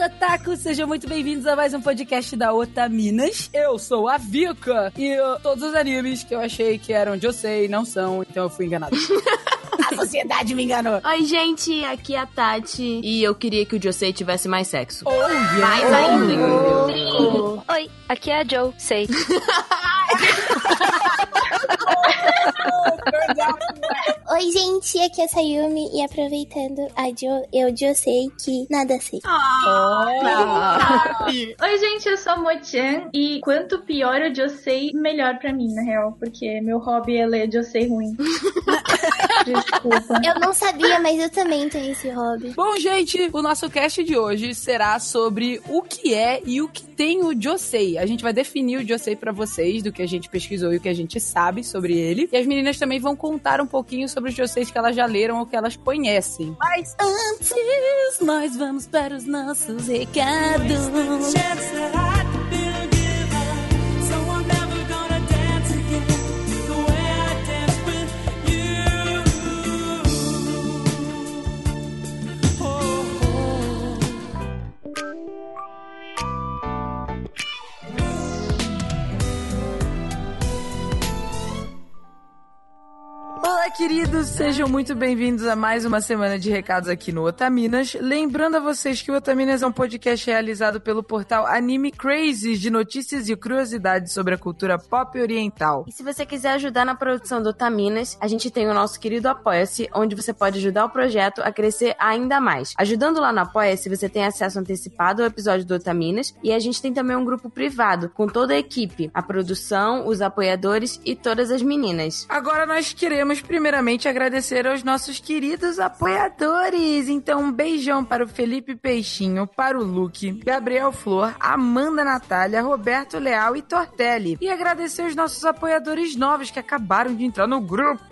otakus, sejam muito bem-vindos a mais um podcast da Otaminas. Eu sou a Vika e uh, todos os animes que eu achei que eram de Josei não são, então eu fui enganado. a sociedade me enganou. Oi, gente, aqui é a Tati e eu queria que o Josei tivesse mais sexo. Oh, yeah. Mais oh, ainda, oh? Oi, aqui é a Joe, sei. Oi, gente, aqui é a Sayumi e aproveitando a Jo, eu já sei que nada sei. Oi, gente, eu sou a Mochan e quanto pior o Josei, melhor pra mim, na real, porque meu hobby é ler Josei ruim. Desculpa. Eu não sabia, mas eu também tenho esse hobby. Bom, gente, o nosso cast de hoje será sobre o que é e o que tem o Josei. A gente vai definir o Josei pra vocês, do que a gente pesquisou e o que a gente sabe sobre ele. E as meninas também vão contar um pouquinho sobre os Joseis que elas já leram ou que elas conhecem. Mas antes, nós vamos para os nossos recados. Olá, queridos! Sejam muito bem-vindos a mais uma semana de recados aqui no Otaminas. Lembrando a vocês que o Otaminas é um podcast realizado pelo portal Anime Crazy de notícias e curiosidades sobre a cultura pop oriental. E se você quiser ajudar na produção do Otaminas, a gente tem o nosso querido Apoia-se, onde você pode ajudar o projeto a crescer ainda mais. Ajudando lá no Apoia-se, você tem acesso antecipado ao episódio do Otaminas e a gente tem também um grupo privado com toda a equipe, a produção, os apoiadores e todas as meninas. Agora nós queremos primeiramente agradecer aos nossos queridos apoiadores. Então, um beijão para o Felipe Peixinho, para o Luke, Gabriel Flor, Amanda Natália, Roberto Leal e Tortelli. E agradecer os nossos apoiadores novos que acabaram de entrar no grupo: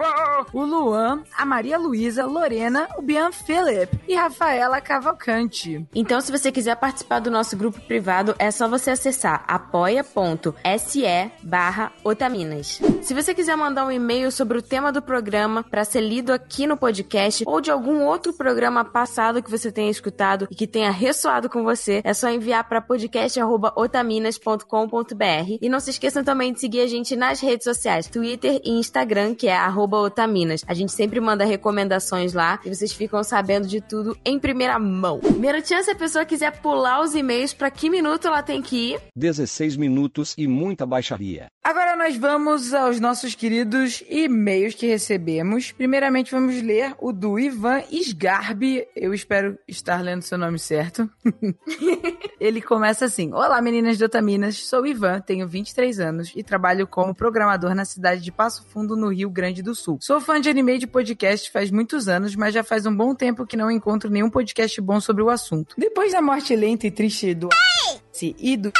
o Luan, a Maria Luísa, Lorena, o Bian Philip e Rafaela Cavalcante. Então, se você quiser participar do nosso grupo privado, é só você acessar apoia.se barra Otaminas. Se você quiser mandar um e-mail sobre o tema do programa para ser lido aqui no podcast ou de algum outro programa passado que você tenha escutado e que tenha ressoado com você, é só enviar para podcast@otaminas.com.br. E não se esqueçam também de seguir a gente nas redes sociais, Twitter e Instagram, que é @otaminas. A gente sempre manda recomendações lá e vocês ficam sabendo de tudo em primeira mão. Merotian, se a pessoa quiser pular os e-mails, para que minuto ela tem que ir? 16 minutos e muita baixaria. Agora nós vamos aos nossos queridos e-mails que recebemos. Primeiramente vamos ler o do Ivan Sgarbi. Eu espero estar lendo seu nome certo. Ele começa assim: Olá meninas de Otaminas, sou Ivan, tenho 23 anos e trabalho como programador na cidade de Passo Fundo, no Rio Grande do Sul. Sou fã de anime e de podcast faz muitos anos, mas já faz um bom tempo que não encontro nenhum podcast bom sobre o assunto. Depois da morte lenta e triste do e do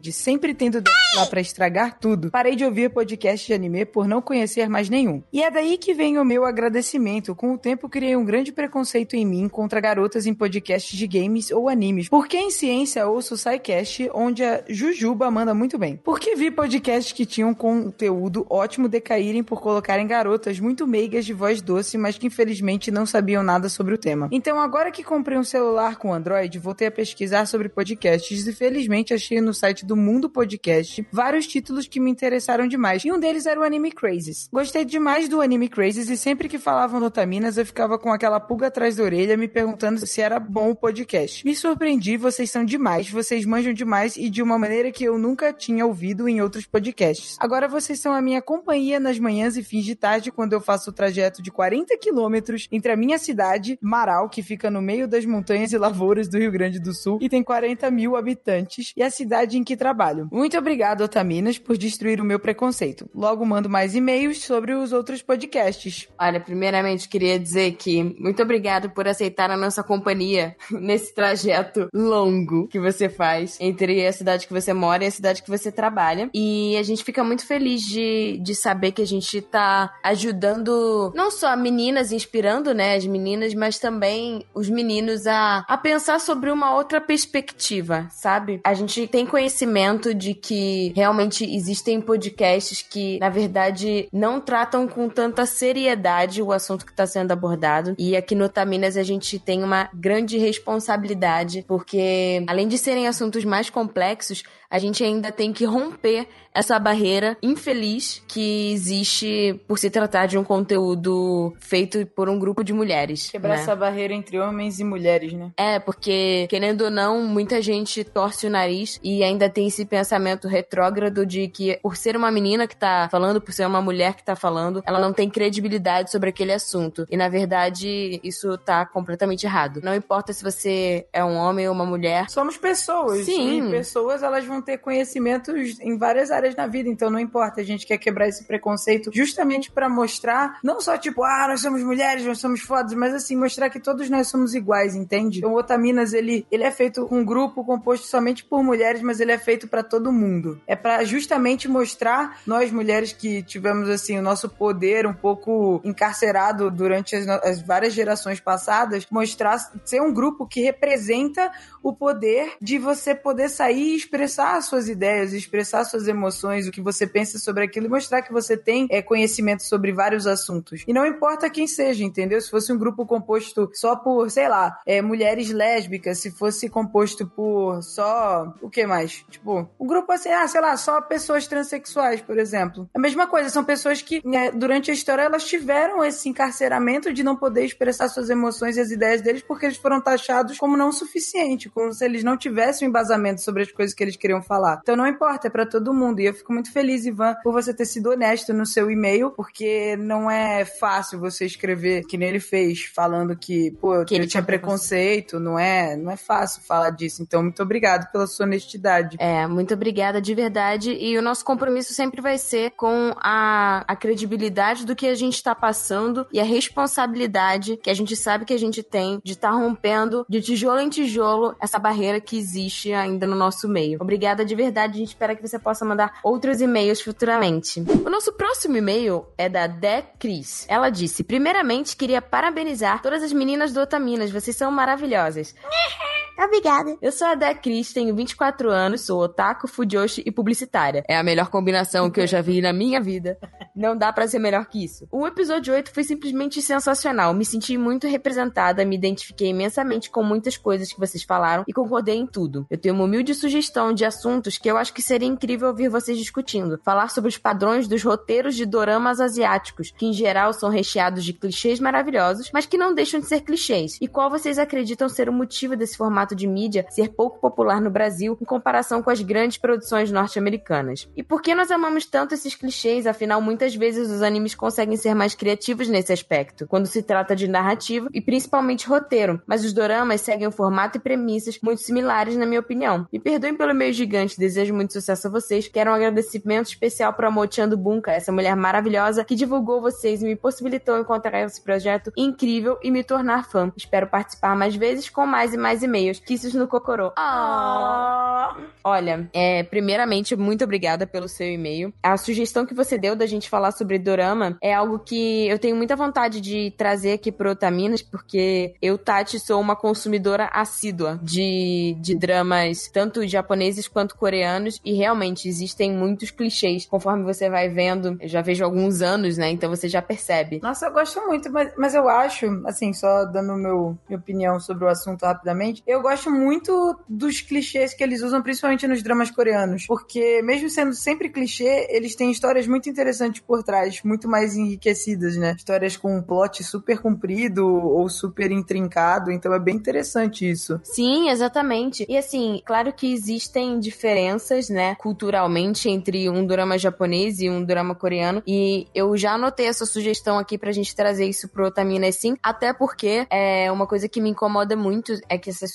de sempre tendo lá pra estragar tudo, parei de ouvir podcast de anime por não conhecer mais nenhum. E é daí que vem o meu agradecimento. Com o tempo, criei um grande preconceito em mim contra garotas em podcasts de games ou animes. Porque em ciência ouço o SciCast, onde a Jujuba manda muito bem. Porque vi podcasts que tinham conteúdo ótimo decaírem por colocarem garotas muito meigas de voz doce, mas que infelizmente não sabiam nada sobre o tema. Então, agora que comprei um celular com Android, voltei a pesquisar sobre podcasts e felizmente achei no site do Mundo Podcast vários títulos que me interessaram demais. E um deles era o Anime Crazes. Gostei demais do Anime Crazes e sempre que falavam do Otaminas eu ficava com aquela pulga atrás da orelha me perguntando se era bom o podcast. Me surpreendi, vocês são demais, vocês manjam demais e de uma maneira que eu nunca tinha ouvido em outros podcasts. Agora vocês são a minha companhia nas manhãs e fins de tarde quando eu faço o trajeto de 40 quilômetros entre a minha cidade, Marau, que fica no meio das montanhas e lavouras do Rio Grande do Sul e tem 40 mil habitantes, e a cidade em que trabalho. Muito obrigado, Otaminas, por destruir o meu preconceito. Logo mando mais e-mails sobre os outros podcasts. Olha, primeiramente queria dizer que muito obrigado por aceitar a nossa companhia nesse trajeto longo que você faz entre a cidade que você mora e a cidade que você trabalha. E a gente fica muito feliz de, de saber que a gente tá ajudando não só meninas, inspirando, né, as meninas, mas também os meninos a, a pensar sobre uma outra perspectiva, sabe? A gente tem conhecimento de que realmente existem podcasts que, na verdade, não tratam com tanta seriedade o assunto que está sendo abordado. E aqui no Taminas a gente tem uma grande responsabilidade, porque além de serem assuntos mais complexos, a gente ainda tem que romper essa barreira infeliz que existe por se tratar de um conteúdo feito por um grupo de mulheres. Quebrar né? essa barreira entre homens e mulheres, né? É, porque, querendo ou não, muita gente torce o nariz e ainda tem esse pensamento retrógrado de que, por ser uma menina que tá falando, por ser uma mulher que tá falando, ela não tem credibilidade sobre aquele assunto. E, na verdade, isso tá completamente errado. Não importa se você é um homem ou uma mulher. Somos pessoas. Sim. E pessoas, elas vão ter conhecimentos em várias áreas na vida, então não importa. A gente quer quebrar esse preconceito justamente pra mostrar, não só tipo, ah, nós somos mulheres, nós somos fodas, mas assim, mostrar que todos nós somos iguais, entende? Então, o Otaminas, ele, ele é feito um grupo composto somente por mulheres, mas ele é feito pra todo mundo. É pra justamente mostrar nós mulheres que tivemos assim o nosso poder um pouco encarcerado durante as, as várias gerações passadas, mostrar ser um grupo que representa o poder de você poder sair e expressar as suas ideias, expressar suas emoções, o que você pensa sobre aquilo e mostrar que você tem é, conhecimento sobre vários assuntos. E não importa quem seja, entendeu? Se fosse um grupo composto só por, sei lá, é, mulheres lésbicas, se fosse composto por só. O que mais? Tipo, um grupo assim, ah, sei lá, só pessoas transexuais, por exemplo. A mesma coisa, são pessoas que, né, durante a história, elas tiveram esse encarceramento de não poder expressar suas emoções e as ideias deles porque eles foram taxados como não suficiente, como se eles não tivessem um embasamento sobre as coisas que eles queriam falar. Então não importa, é pra todo mundo. E eu fico muito feliz, Ivan, por você ter sido honesto no seu e-mail, porque não é fácil você escrever que nem ele fez, falando que, pô, Que ele tinha preconceito, não é, não é fácil falar disso. Então muito obrigado pela sua honestidade. É, muito obrigada de verdade. E o nosso compromisso sempre vai ser com a, a credibilidade do que a gente está passando e a responsabilidade que a gente sabe que a gente tem de estar rompendo de tijolo em tijolo essa barreira que existe ainda no nosso meio. Obrigada de verdade. A gente espera que você possa mandar outros e-mails futuramente. O nosso próximo e-mail é da Dé Cris. Ela disse: Primeiramente, queria parabenizar todas as meninas do Otaminas. Vocês são maravilhosas. Obrigada. Eu sou a Dé Cris, tenho 24 anos, sou otaku, fujoshi e publicitária. É a melhor combinação que eu já vi na minha vida. Não dá pra ser melhor que isso. O episódio 8 foi simplesmente sensacional. Me senti muito representada, me identifiquei imensamente com muitas coisas que vocês falaram e concordei em tudo. Eu tenho uma humilde sugestão de assuntos que eu acho que seria incrível ouvir vocês discutindo. Falar sobre os padrões dos roteiros de doramas asiáticos, que em geral são recheados de clichês maravilhosos, mas que não deixam de ser clichês. E qual vocês acreditam ser o motivo desse formato de mídia ser pouco popular no Brasil em comparação com as grandes produções norte-americanas? E por que nós amamos tanto esses clichês? Afinal, muitas vezes os animes conseguem ser mais criativos nesse aspecto, quando se trata de narrativa e principalmente roteiro, mas os doramas seguem um formato e premissas muito similares, na minha opinião. Me perdoem pelo meio gigante, desejo muito sucesso a vocês. Quero um agradecimento especial para a Motiando Bunka, essa mulher maravilhosa que divulgou vocês e me possibilitou encontrar esse projeto incrível e me tornar fã. Espero participar mais vezes com mais e mais e-mails. Kisses no Cocorô. Ah. Olha, é, primeiramente, muito obrigada pelo seu e-mail. A sugestão que você deu da gente falar sobre dorama é algo que eu tenho muita vontade de trazer aqui pro Otaminas, porque eu, Tati, sou uma consumidora assídua de, de dramas, tanto japoneses quanto coreanos, e realmente existem muitos clichês. Conforme você vai vendo, eu já vejo alguns anos, né? Então você já percebe. Nossa, eu gosto muito, mas, mas eu acho, assim, só dando meu, minha opinião sobre o assunto rapidamente, eu gosto muito dos clichês que eles usam, principalmente nos dramas coreanos. Porque, mesmo sendo sempre clichê, eles têm histórias muito interessantes por trás, muito mais enriquecidas, né? Histórias com um plot super comprido ou super intrincado, então é bem interessante isso. Sim, exatamente. E assim, claro que existem diferenças, né, culturalmente entre um drama japonês e um drama coreano. E eu já anotei essa sugestão aqui pra gente trazer isso pro Otamina sim, até porque é uma coisa que me incomoda muito é que essas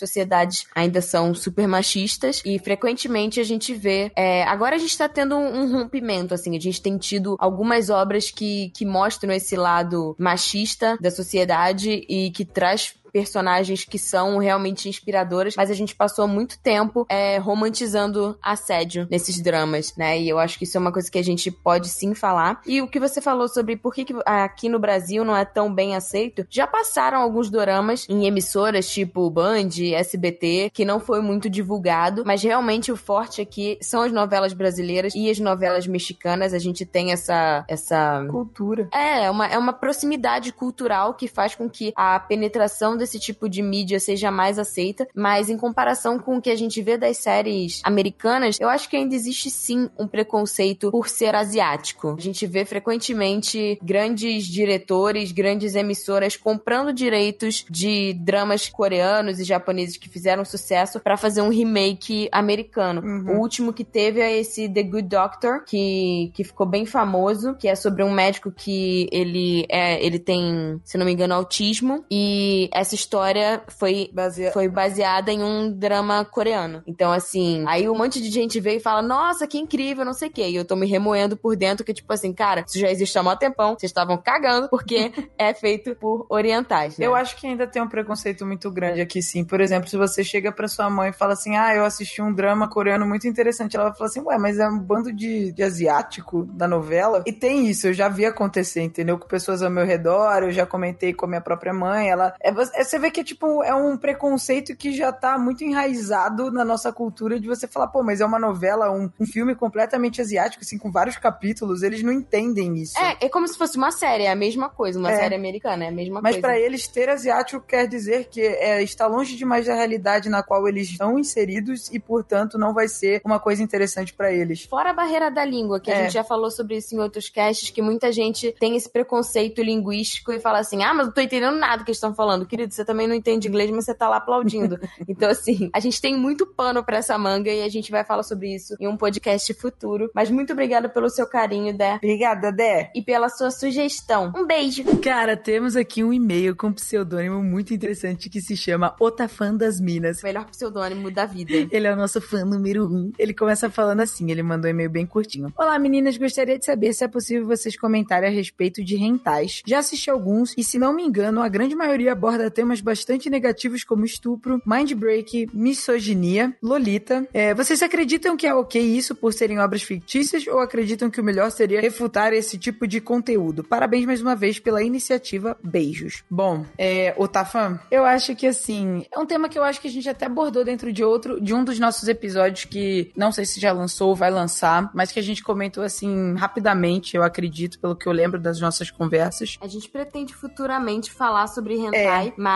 ainda são super machistas e frequentemente a gente vê. é, agora a gente tá tendo um, um rompimento, assim, a gente tem tido algumas obras que, que mostram esse lado machista da sociedade e que traz personagens que são realmente inspiradoras, mas a gente passou muito tempo é, romantizando assédio nesses dramas, né? E eu acho que isso é uma coisa que a gente pode sim falar. E o que você falou sobre por que, que aqui no Brasil não é tão bem aceito, já passaram alguns doramas em emissoras tipo Band, SBT, que não foi muito divulgado, mas realmente o forte aqui são as novelas brasileiras e as novelas mexicanas. A gente tem essa essa cultura. É, uma, é uma proximidade cultural que faz com que a penetração desse tipo de mídia seja mais aceita, mas em comparação com o que a gente vê das séries americanas, eu acho que ainda existe sim um preconceito por ser asiático. A gente vê frequentemente grandes diretores, grandes emissoras comprando direitos de dramas coreanos e japoneses que fizeram sucesso para fazer um remake americano. Uhum. O último que teve é esse The Good Doctor, que, que ficou bem famoso, que é sobre um médico que ele é, ele tem, se não me engano, autismo e essa história foi Basea... foi baseada em um drama coreano. Então assim, aí um monte de gente veio e fala: "Nossa, que incrível, não sei o quê". E eu tô me remoendo por dentro que tipo assim, cara, isso já existe há muito tempão, vocês estavam cagando porque é feito por orientais, né? Eu acho que ainda tem um preconceito muito grande aqui, sim. Por exemplo, se você chega pra sua mãe e fala assim: Ah, eu assisti um drama coreano muito interessante. Ela vai falar assim: Ué, mas é um bando de, de asiático da novela. E tem isso, eu já vi acontecer, entendeu? Com pessoas ao meu redor, eu já comentei com a minha própria mãe. Ela. É, você vê que, tipo, é um preconceito que já tá muito enraizado na nossa cultura de você falar, pô, mas é uma novela, um, um filme completamente asiático, assim, com vários capítulos. Eles não entendem isso. É, é como se fosse uma série, é a mesma coisa, uma É. série americana, é a mesma Mas coisa. pra eles, ter asiático quer dizer que é, está longe demais da realidade na qual eles estão inseridos e, portanto, não vai ser uma coisa interessante pra eles. Fora a barreira da língua, que a É. gente já falou sobre isso em outros casts, que muita gente tem esse preconceito linguístico e fala assim: ah, mas eu não tô entendendo nada que eles estão falando. Querido, você também não entende inglês, mas você tá lá aplaudindo. então, assim, a gente tem muito pano pra essa manga e a gente vai falar sobre isso em um podcast futuro. Mas muito obrigada pelo seu carinho, Dé. Obrigada, Dé. E pela sua sugestão. Um beijo. Cara, temos aqui um e-mail com um pseudônimo muito interessante que se chama Otafã das Minas. Melhor pseudônimo da vida. Ele é o nosso fã número um. Ele começa falando assim, ele mandou um e-mail bem curtinho. Olá, meninas, gostaria de saber se é possível vocês comentarem a respeito de rentais. Já assisti alguns e, se não me engano, a grande maioria aborda temas bastante negativos como estupro, mindbreak, misoginia, lolita. É, vocês acreditam que é ok isso por serem obras fictícias ou acreditam que o melhor seria refutar esse tipo de conteúdo? Parabéns mais uma vez pela iniciativa. Beijos. Bom, é, Otafã, eu acho que assim, é um tema que eu acho que a gente até abordou dentro de outro, de um dos nossos episódios que não sei se já lançou ou vai lançar, mas que a gente comentou assim rapidamente, eu acredito, pelo que eu lembro das nossas conversas. A gente pretende futuramente falar sobre hentai, mas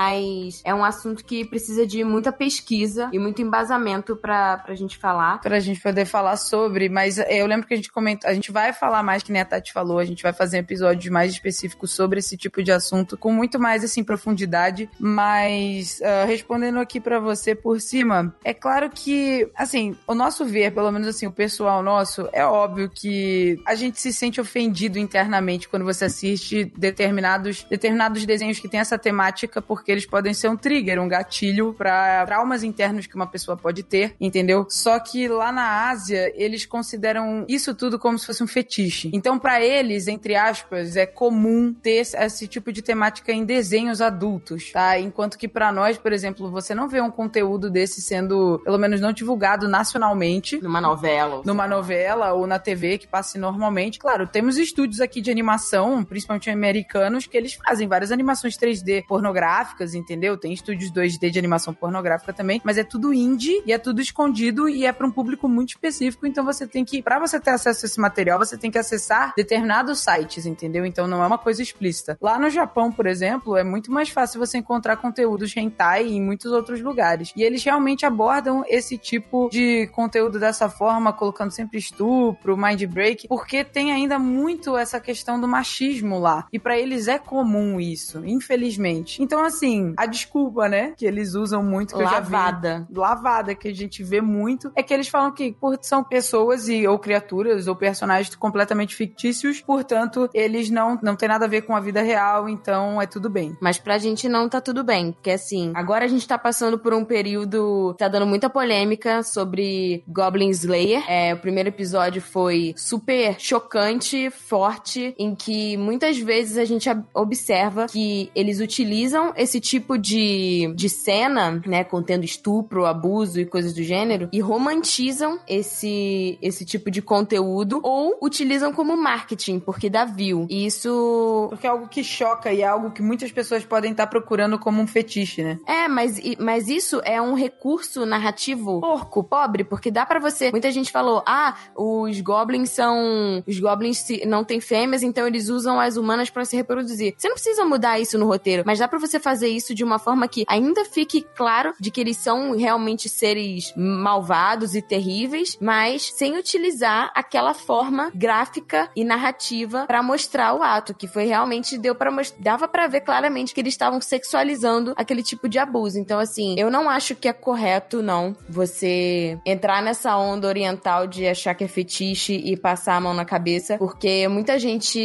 é um assunto que precisa de muita pesquisa e muito embasamento pra, pra gente falar. Pra gente poder falar sobre, mas eu lembro que a gente comentou, a gente vai falar mais, que nem a Tati falou, a gente vai fazer episódios mais específicos sobre esse tipo de assunto, com muito mais, assim, profundidade, mas ah, respondendo aqui pra você por cima, é claro que, assim, o nosso ver, pelo menos assim, o pessoal nosso, é óbvio que a gente se sente ofendido internamente quando você assiste determinados, determinados desenhos que tem essa temática, porque eles podem ser um trigger, um gatilho pra traumas internos que uma pessoa pode ter, entendeu? Só que lá na Ásia, eles consideram isso tudo como se fosse um fetiche. Então, pra eles, entre aspas, é comum ter esse tipo de temática em desenhos adultos, tá? Enquanto que pra nós, por exemplo, você não vê um conteúdo desse sendo, pelo menos não divulgado nacionalmente, Numa novela. numa novela ou na TV que passe normalmente. Claro, temos estúdios aqui de animação, principalmente americanos, que eles fazem várias animações 3D pornográficas, entendeu? Tem estúdios 2D de animação pornográfica também, mas é tudo indie e é tudo escondido e é para um público muito específico, então você tem que, para você ter acesso a esse material, você tem que acessar determinados sites, entendeu? Então não é uma coisa explícita. Lá no Japão, por exemplo, é muito mais fácil você encontrar conteúdos hentai em muitos outros lugares. E eles realmente abordam esse tipo de conteúdo dessa forma, colocando sempre estupro, mind break, porque tem ainda muito essa questão do machismo lá. E pra eles é comum isso, infelizmente. Então, assim, a desculpa, né, que eles usam muito, que eu já vi Lavada. lavada que a gente vê muito é que eles falam que por, são pessoas e ou criaturas ou personagens completamente fictícios, portanto, eles não não tem nada a ver com a vida real, então é tudo bem. Mas pra gente não tá tudo bem, porque assim, agora a gente tá passando por um período, tá dando muita polêmica sobre Goblin Slayer. É, o primeiro episódio foi super chocante, forte, em que muitas vezes a gente observa que eles utilizam esse tipo de, de cena, né, contendo estupro, abuso e coisas do gênero, e romantizam esse, esse tipo de conteúdo ou utilizam como marketing, porque dá view. E isso. Porque é algo que choca e é algo que muitas pessoas podem estar procurando como um fetiche, né? É, mas, mas isso é um recurso narrativo porco, pobre, porque dá para você. Muita gente falou: ah, os goblins são. Os goblins não têm fêmeas, então eles usam as humanas para se reproduzir. Você não precisa mudar isso no roteiro, mas dá para você fazer isso de uma forma que ainda fique claro de que eles são realmente seres malvados e terríveis, mas sem utilizar aquela forma gráfica e narrativa para mostrar o ato, que foi realmente deu para dava para ver claramente que eles estavam sexualizando aquele tipo de abuso. Então assim, eu não acho que é correto não você entrar nessa onda oriental de achar que é fetiche e passar a mão na cabeça, porque muita gente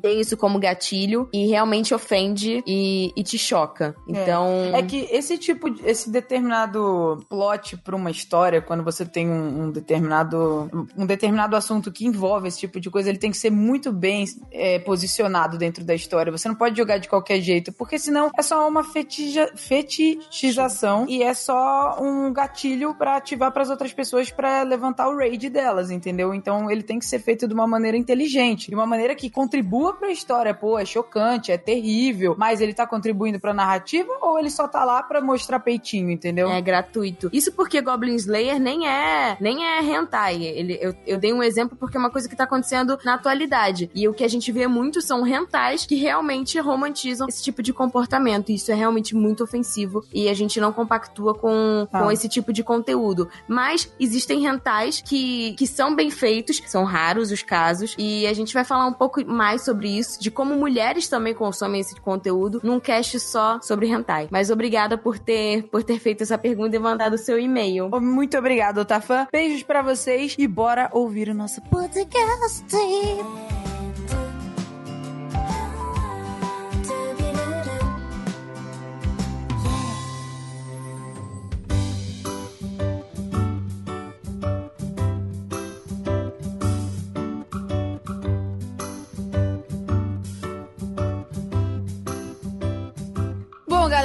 tem isso como gatilho e realmente ofende e, e te choca. Então. É. é. que esse tipo, de, esse determinado plot pra uma história, quando você tem um, um, determinado. um determinado assunto que envolve esse tipo de coisa, ele tem que ser muito bem é, posicionado dentro da história. Você não pode jogar de qualquer jeito, porque senão é só uma fetija, fetichização e é só um gatilho para ativar para as outras pessoas para levantar o rage delas, entendeu? Então ele tem que ser feito de uma maneira inteligente, de uma maneira que contribua para a história. Pô, é chocante, é terrível, mas ele tá contribuindo para narrativa ou ele só tá lá para mostrar peitinho, entendeu? É gratuito. Isso porque Goblin Slayer nem é nem é hentai. Ele, eu, eu dei um exemplo porque é uma coisa que tá acontecendo na atualidade. E o que a gente vê muito são rentais que realmente romantizam esse tipo de comportamento. E isso é realmente muito ofensivo e a gente não compactua com, ah. com esse tipo de conteúdo. Mas existem rentais que, que são bem feitos, são raros os casos, e a gente vai falar um pouco mais sobre isso, de como mulheres também consomem esse conteúdo, num cast só sobre hentai. Mas obrigada por ter, por ter feito essa pergunta e mandado o seu e-mail. Muito obrigada, Otafã. Beijos para vocês e bora ouvir o nosso podcast.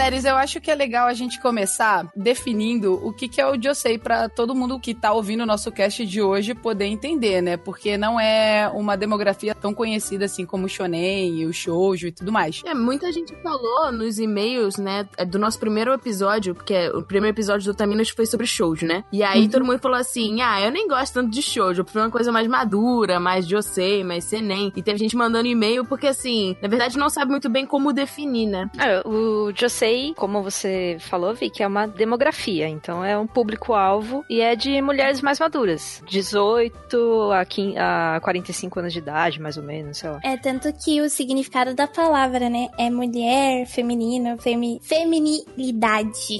Galera, eu acho que é legal a gente começar definindo o que, que é o Josei para todo mundo que tá ouvindo o nosso cast de hoje poder entender, né? Porque não é uma demografia tão conhecida assim como o Shonen e o Shoujo e tudo mais. É, muita gente falou nos e-mails, né, é, do nosso primeiro episódio, porque é, o primeiro episódio do Taminos foi sobre Shoujo, né? E aí uhum. todo mundo falou assim: ah, eu nem gosto tanto de Shoujo, eu prefiro uma coisa mais madura, mais Josei, mais Senen. E teve gente mandando e-mail porque, assim, na verdade não sabe muito bem como definir, né? É, o Josei como você falou, Vi, que é uma demografia. Então é um público-alvo e é de mulheres mais maduras. 18 a, 15, a 45 anos de idade, mais ou menos, sei lá. É, tanto que o significado da palavra, né? É mulher, feminino, femi feminilidade.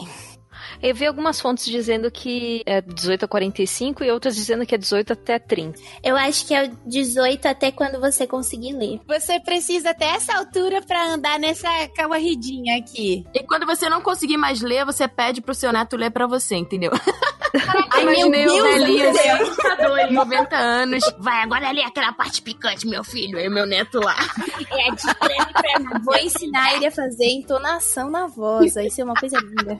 Eu vi algumas fontes dizendo que é 18 a 45 e outras dizendo que é 18 até 30. Eu acho que é 18 até quando você conseguir ler. Você precisa até essa altura para andar nessa corridinha aqui. E quando você não conseguir mais ler, você pede pro seu neto ler para você, entendeu? Ai, Imaginei meu Deus, o velhinho assim, 90 anos. Vai, agora lê aquela parte picante, meu filho. Aí o meu neto lá. É, de pra Vou ensinar ele a fazer entonação na voz. Vai ser uma coisa linda.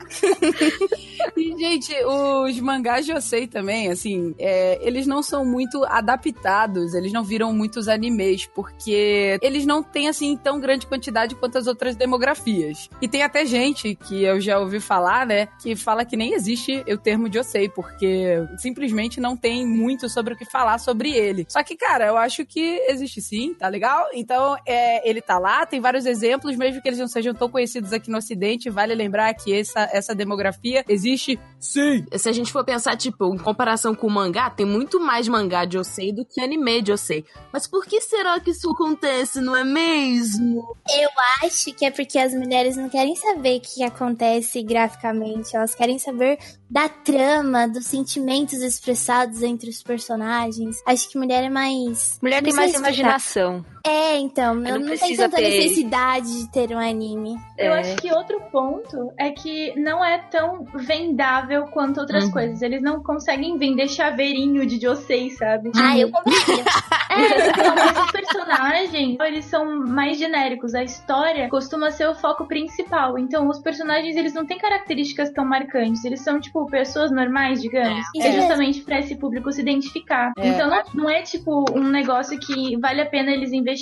E, gente, os mangás de Yosei também, assim, é, eles não são muito adaptados, eles não viram muitos animes, porque eles não têm, assim, tão grande quantidade quanto as outras demografias. E tem até gente que eu já ouvi falar, né, que fala que nem existe o termo de Yosei, porque simplesmente não tem muito sobre o que falar sobre ele. Só que, cara, eu acho que existe sim, tá legal? Então, é, ele tá lá, tem vários exemplos, mesmo que eles não sejam tão conhecidos aqui no Ocidente, vale lembrar que essa, essa demografia existe sim. Se a gente for pensar, tipo, em comparação com o mangá, tem muito mais mangá de Osei do que anime de Osei. Mas por que será que isso acontece, não é mesmo? Eu acho que é porque as mulheres não querem saber o que acontece graficamente, elas querem saber da trama, dos sentimentos expressados entre os personagens. Acho que mulher é mais. Mulher tem mais imaginação. É, então, Não não, não tem tanta ter- necessidade de ter um anime. Eu É. acho que outro ponto é que não é tão vendável quanto outras Uhum. coisas. Eles não conseguem vender chaveirinho de Josei, sabe? Ah, eu compraria. É, então, mas os personagens, eles são mais genéricos. A história costuma ser o foco principal. Então, os personagens, eles não têm características tão marcantes. Eles são, tipo, pessoas normais, digamos. É. É, justamente pra esse público se identificar. É. Então, não, não é, tipo, um negócio que vale a pena eles investirem,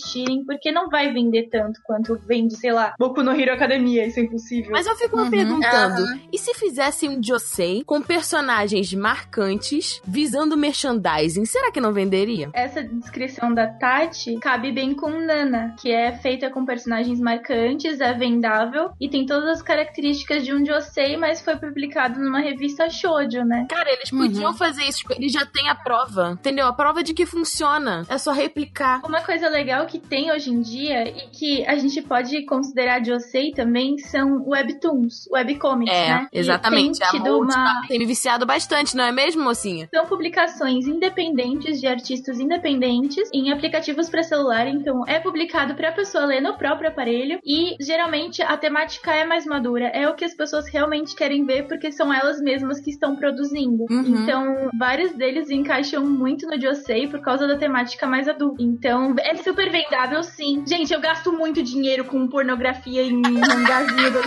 porque não vai vender tanto quanto vende, sei lá, Boku no Hero Academia. Isso é impossível. Mas eu fico me Uhum. perguntando, e se fizessem um Josei com personagens marcantes visando merchandising, será que não venderia? Essa descrição da Tati cabe bem com Nana, que é feita com personagens marcantes, é vendável e tem todas as características de um Josei, mas foi publicado numa revista shoujo, né? Cara, eles Uhum. podiam fazer isso, tipo, eles já têm a prova, entendeu? A prova de que funciona. É só replicar. Uma coisa legal que tem hoje em dia e que a gente pode considerar Josei também são webtoons, webcomics, É, né? Exatamente. Tem tido uma... tem me viciado bastante, não é mesmo, mocinha? São publicações independentes de artistas independentes em aplicativos para celular, então é publicado para a pessoa ler no próprio aparelho e geralmente a temática é mais madura, é o que as pessoas realmente querem ver porque são elas mesmas que estão produzindo. Uhum. Então, vários deles encaixam muito no Josei por causa da temática mais adulta. Então, é super vendável sim. Gente, eu gasto muito dinheiro com pornografia em mangazinho do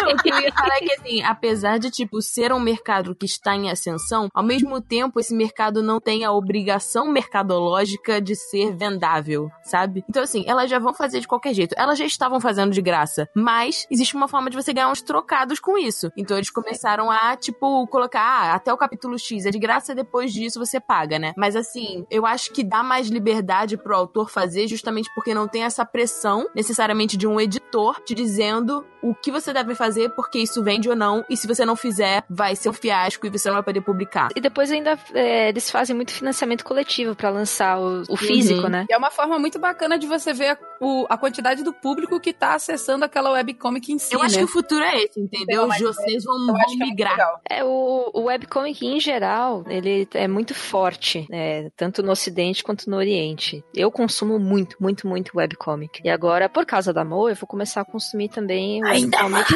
Não, o que eu ia falar é que, assim, apesar de, tipo, ser um mercado que está em ascensão, ao mesmo tempo, esse mercado não tem a obrigação mercadológica de ser vendável, sabe? Então, assim, elas já vão fazer de qualquer jeito. Elas já estavam fazendo de graça, mas existe uma forma de você ganhar uns trocados com isso. Então, eles começaram a, tipo, colocar, ah, até o capítulo X é de graça, depois disso você paga, né? Mas, assim, eu acho que dá mais liberdade pro autor fazer justamente porque não tem essa pressão necessariamente de um editor te dizendo o que você deve fazer, porque isso vende ou não, e se você não fizer, vai ser um fiasco e você não vai poder publicar. E depois ainda é, eles fazem muito financiamento coletivo pra lançar o, o físico, Uhum. né? E é uma forma muito bacana de você ver a, o- a quantidade do público que tá acessando aquela webcomic em si, eu acho né? que o futuro é esse, entendeu? Mas Vocês vão, vão é migrar. É, o, o webcomic em geral, ele é muito forte, né, tanto no ocidente quanto no oriente. Eu consumo muito, muito, muito webcomic. E agora, por causa da Mo, eu vou começar a consumir também Ainda webcomic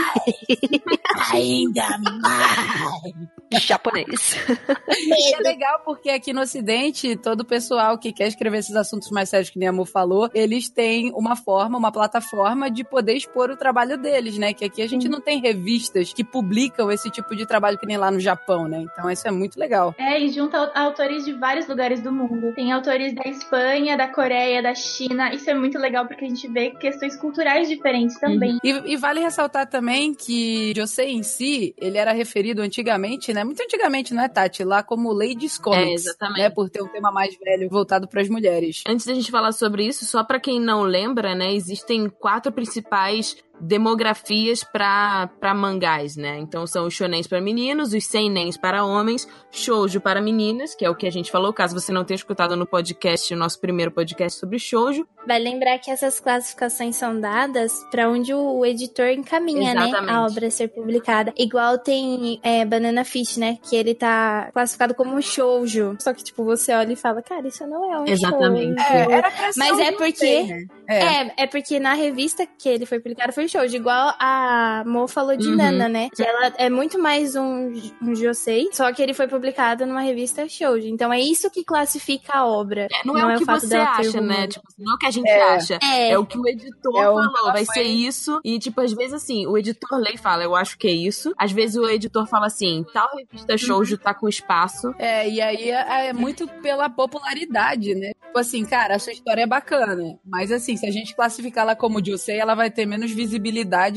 Ainda mais! Japonês. E é legal porque aqui no Ocidente, todo o pessoal que quer escrever esses assuntos mais sérios, que nem a falou, eles têm uma forma, uma plataforma de poder expor o trabalho deles, né? Que aqui a gente não tem revistas que publicam esse tipo de trabalho que nem lá no Japão, né? Então isso é muito legal. É, e junta au- autores de vários lugares do mundo. Tem autores da Espanha, da Coreia, da China. Isso é muito legal porque a gente vê questões culturais diferentes também. E, e vale ressaltar também que Josei em si, ele era referido antigamente, né? Muito antigamente, não é, Tati? Lá como Ladies Comics. É, exatamente. Né? Por ter um tema mais velho voltado para as mulheres. Antes da gente falar sobre isso, só pra quem não lembra, né, existem quatro principais demografias pra pra mangás, né? Então são os shonens para meninos, os seinens para homens, shoujo para meninas, que é o que a gente falou, caso você não tenha escutado no podcast, o nosso primeiro podcast sobre shoujo. Vai lembrar que essas classificações são dadas pra onde o editor encaminha, Exatamente. né? A obra ser publicada. Igual tem é, Banana Fish, né? Que ele tá classificado como shoujo. Só que, tipo, você olha e fala, cara, isso não é um Exatamente. shoujo. era pra ser Mas é porque- né? É. É, é porque na revista que ele foi publicado foi shoujo. Igual a Mo falou de Uhum. Nana, né? Que ela é muito mais um, um josei, só que ele foi publicado numa revista shoujo. Então é isso que classifica a obra. É, não, é o que fato você dela ter acha, né? Tipo, não é o que a gente É. acha. É, É o que o editor É o- falou, ela vai foi- ser isso. E, tipo, às vezes assim, o editor lê e fala, eu acho que é isso. Às vezes o editor fala assim, tal revista shoujo tá com espaço. É, e aí é, é muito pela popularidade, né? Tipo assim, cara, a sua história é bacana, mas assim, se a gente classificar ela como Josei, ela vai ter menos visibilidade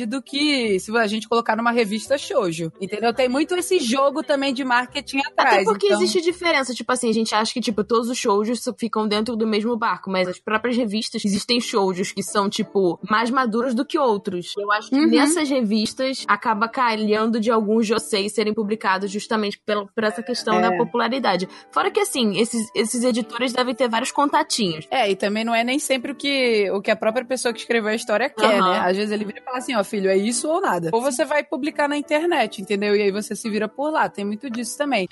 do que se a gente colocar numa revista shoujo, entendeu? Tem muito esse jogo também de marketing atrás. Até porque então... existe diferença, tipo assim, a gente acha que, tipo, todos os shoujos ficam dentro do mesmo barco, mas as próprias revistas, existem shoujos que são, tipo, mais maduros do que outros. Eu acho que Uhum. nessas revistas acaba calhando de alguns joseis serem publicados justamente pela, por essa questão É. da popularidade. Fora que, assim, esses, esses editores devem ter vários contatinhos. É, e também não é nem sempre o que, o que a própria pessoa que escreveu a história quer, Aham. né? Às vezes ele vira e fala assim, ó, filho, é isso ou nada. Ou você vai publicar na internet, entendeu? E aí você se vira por lá. Tem muito disso também.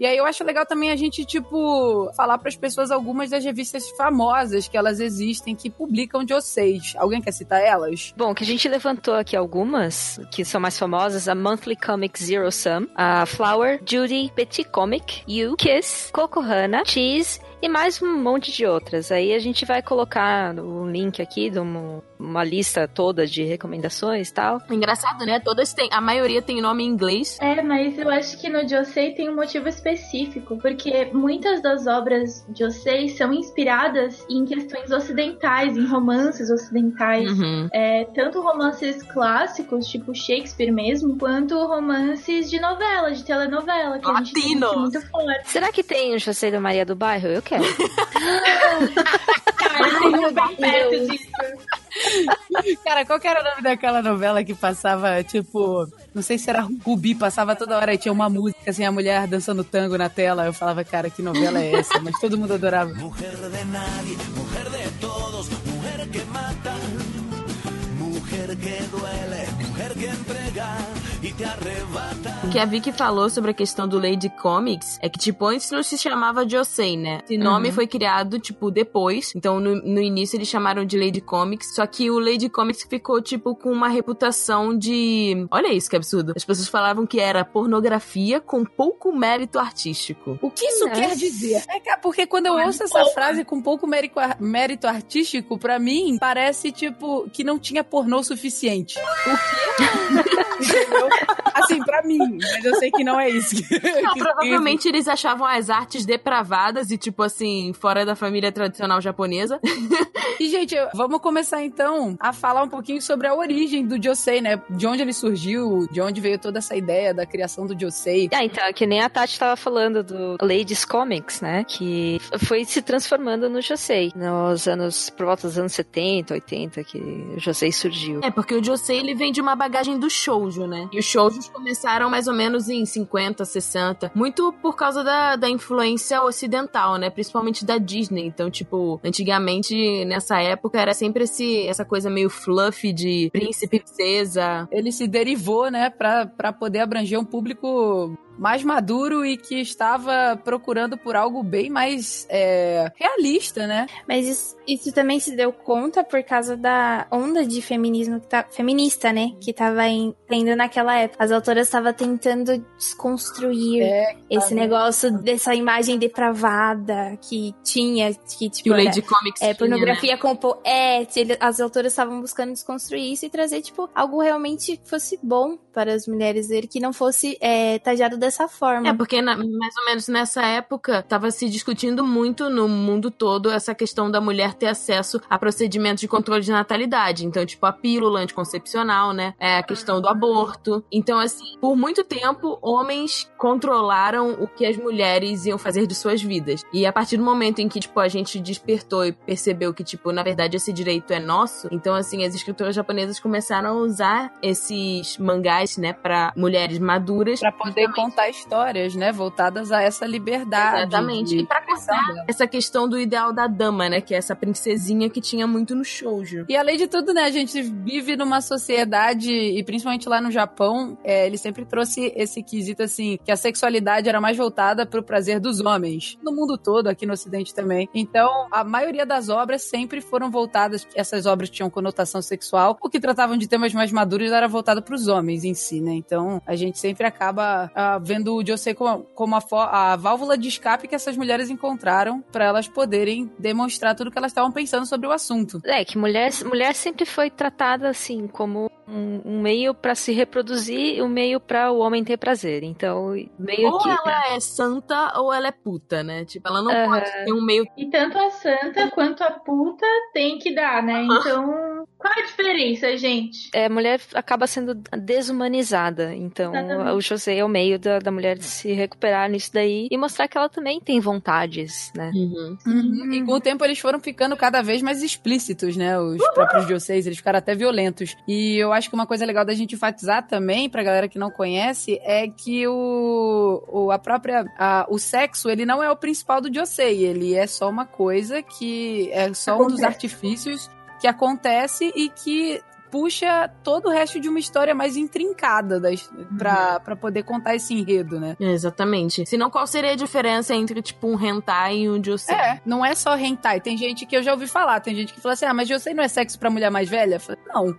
E aí eu acho legal também a gente, tipo, falar para as pessoas algumas das revistas famosas que elas existem, que publicam de vocês. Alguém quer citar elas? Bom, que a gente levantou aqui algumas, que são mais famosas, a Monthly Comic Zero Sum, a Flower, Judy, Petit Comic, You, Kiss, Kokohana, Cheese e mais um monte de outras. Aí a gente vai colocar o link aqui de uma, uma lista toda de recomendações e tal. Engraçado, né? Todas têm, a maioria tem nome em inglês. É, mas eu acho que no Josei tem um motivo específico, porque muitas das obras Josei são inspiradas em questões ocidentais, em romances ocidentais. Uhum. É, tanto romances clássicos, tipo Shakespeare mesmo, quanto romances de novela, de telenovela, que a gente tem Latinos. muito forte. Será que tem o José da Maria do Bairro? Eu quero. Cara, tem um bem perto disso. Cara, qual que era o nome daquela novela que passava, tipo, não sei se era Rubi, passava toda hora e tinha uma música, assim, a mulher dançando tango na tela. Eu falava, cara, que novela é essa? Mas todo mundo adorava. De nadie, de todos, que mata, que duele, que entrega y te arrebata. O que a Vicky falou sobre a questão do Lady Comics é que, tipo, antes não se chamava Josei, né? Esse nome foi criado, tipo, depois. Então, no, no início eles chamaram de Lady Comics. Só que o Lady Comics ficou, tipo, com uma reputação de. Olha isso que absurdo. As pessoas falavam que era pornografia com pouco mérito artístico. O que isso Nossa. quer dizer? É, cara, porque quando eu ouço essa frase com pouco mérico- mérito artístico, pra mim, parece, tipo, que não tinha pornô suficiente. O quê? Entendeu? Assim, pra mim. Mas eu sei que não é isso. Não, Que- provavelmente eles achavam as artes depravadas e, tipo assim, fora da família tradicional japonesa. E, gente, vamos começar então a falar um pouquinho sobre a origem do Josei, né? De onde ele surgiu, de onde veio toda essa ideia da criação do Josei. Ah, então, é que nem a Tati tava falando do Ladies Comics, né? Que foi se transformando no Josei. Nos anos, por volta dos anos 70, 80, que o Josei surgiu. É, porque o Josei, ele vem de uma bagagem do shoujo, né? E os shoujos começaram mais ou menos em 50, 60. Muito por causa da, da influência ocidental, né? Principalmente da Disney. Então, tipo, antigamente, nessa época, era sempre esse, essa coisa meio fluffy de príncipe princesa. Ele se derivou, né, pra, pra poder abranger um público mais maduro e que estava procurando por algo bem mais é, realista, né? Mas isso, isso também se deu conta por causa da onda de feminismo que tá, feminista, né? Que tava em, tendo naquela época. As autoras estavam tentando desconstruir É, esse negócio dessa imagem depravada que tinha, que tipo. Que o era- Lady Comics É, tinha, né? pornografia com po- É, as autoras estavam buscando desconstruir isso e trazer, tipo, algo realmente que fosse bom para as mulheres ver, que não fosse é, tajado dessa forma. É, porque na- mais ou menos nessa época tava se discutindo muito no mundo todo essa questão da mulher ter acesso a procedimentos de controle de natalidade. Então, tipo, a pílula anticoncepcional, né? É a questão do aborto. Então, assim, por muito tempo, homens controlaram o que as mulheres iam fazer de suas vidas. E a partir do momento em que, tipo, a gente despertou e percebeu que, tipo, na verdade esse direito é nosso, então, assim, as escritoras japonesas começaram a usar esses mangás, né, pra mulheres maduras. Pra poder contar histórias, né, voltadas a essa liberdade. Exatamente. E pra expressão contar essa questão do ideal da dama, né? Que é essa princesinha que tinha muito no shoujo. E além de tudo, né, a gente vive numa sociedade, e principalmente lá no Japão, é, ele sempre trouxe esse quesito assim, que a sexualidade era mais voltada pro prazer dos homens. No mundo todo, aqui no ocidente também. Então, a maioria das obras sempre foram voltadas, essas obras tinham conotação sexual, o que tratavam de temas mais maduros era voltado pros homens em si, né? Então, a gente sempre acaba ah, vendo o Josei como, como a, a válvula de escape que essas mulheres encontraram para elas poderem demonstrar tudo que elas estavam pensando sobre o assunto. É, que mulher, mulher sempre foi tratada assim, como um, um meio pra se reproduzir e um meio pra o homem ter prazer. Então, meio Ou que. ela é santa ou ela é puta, né? Tipo, ela não Aham. pode ter um meio. E tanto a santa quanto a puta tem que dar, né? Então, qual a diferença, gente? É, a mulher acaba sendo desumanizada. Então, Exatamente. o José é o meio da, da mulher se recuperar nisso daí e mostrar que ela também tem vontades, né? Uhum. E com o tempo eles foram ficando cada vez mais explícitos, né? Os próprios Joseis, eles ficaram até violentos. E eu acho que uma coisa legal da gente enfatizar também, pra galera que não conhece, é que o, o a própria a- o sexo, ele não é o principal do Josei, ele é só uma coisa que é só um dos artifícios que acontece e que puxa todo o resto de uma história mais intrincada das, pra, pra poder contar esse enredo, né? É, exatamente. Senão, qual seria a diferença entre, tipo, um hentai e um josei? É, não é só hentai. Tem gente que eu já ouvi falar, tem gente que fala assim, ah, mas josei não é sexo pra mulher mais velha? Falei, não.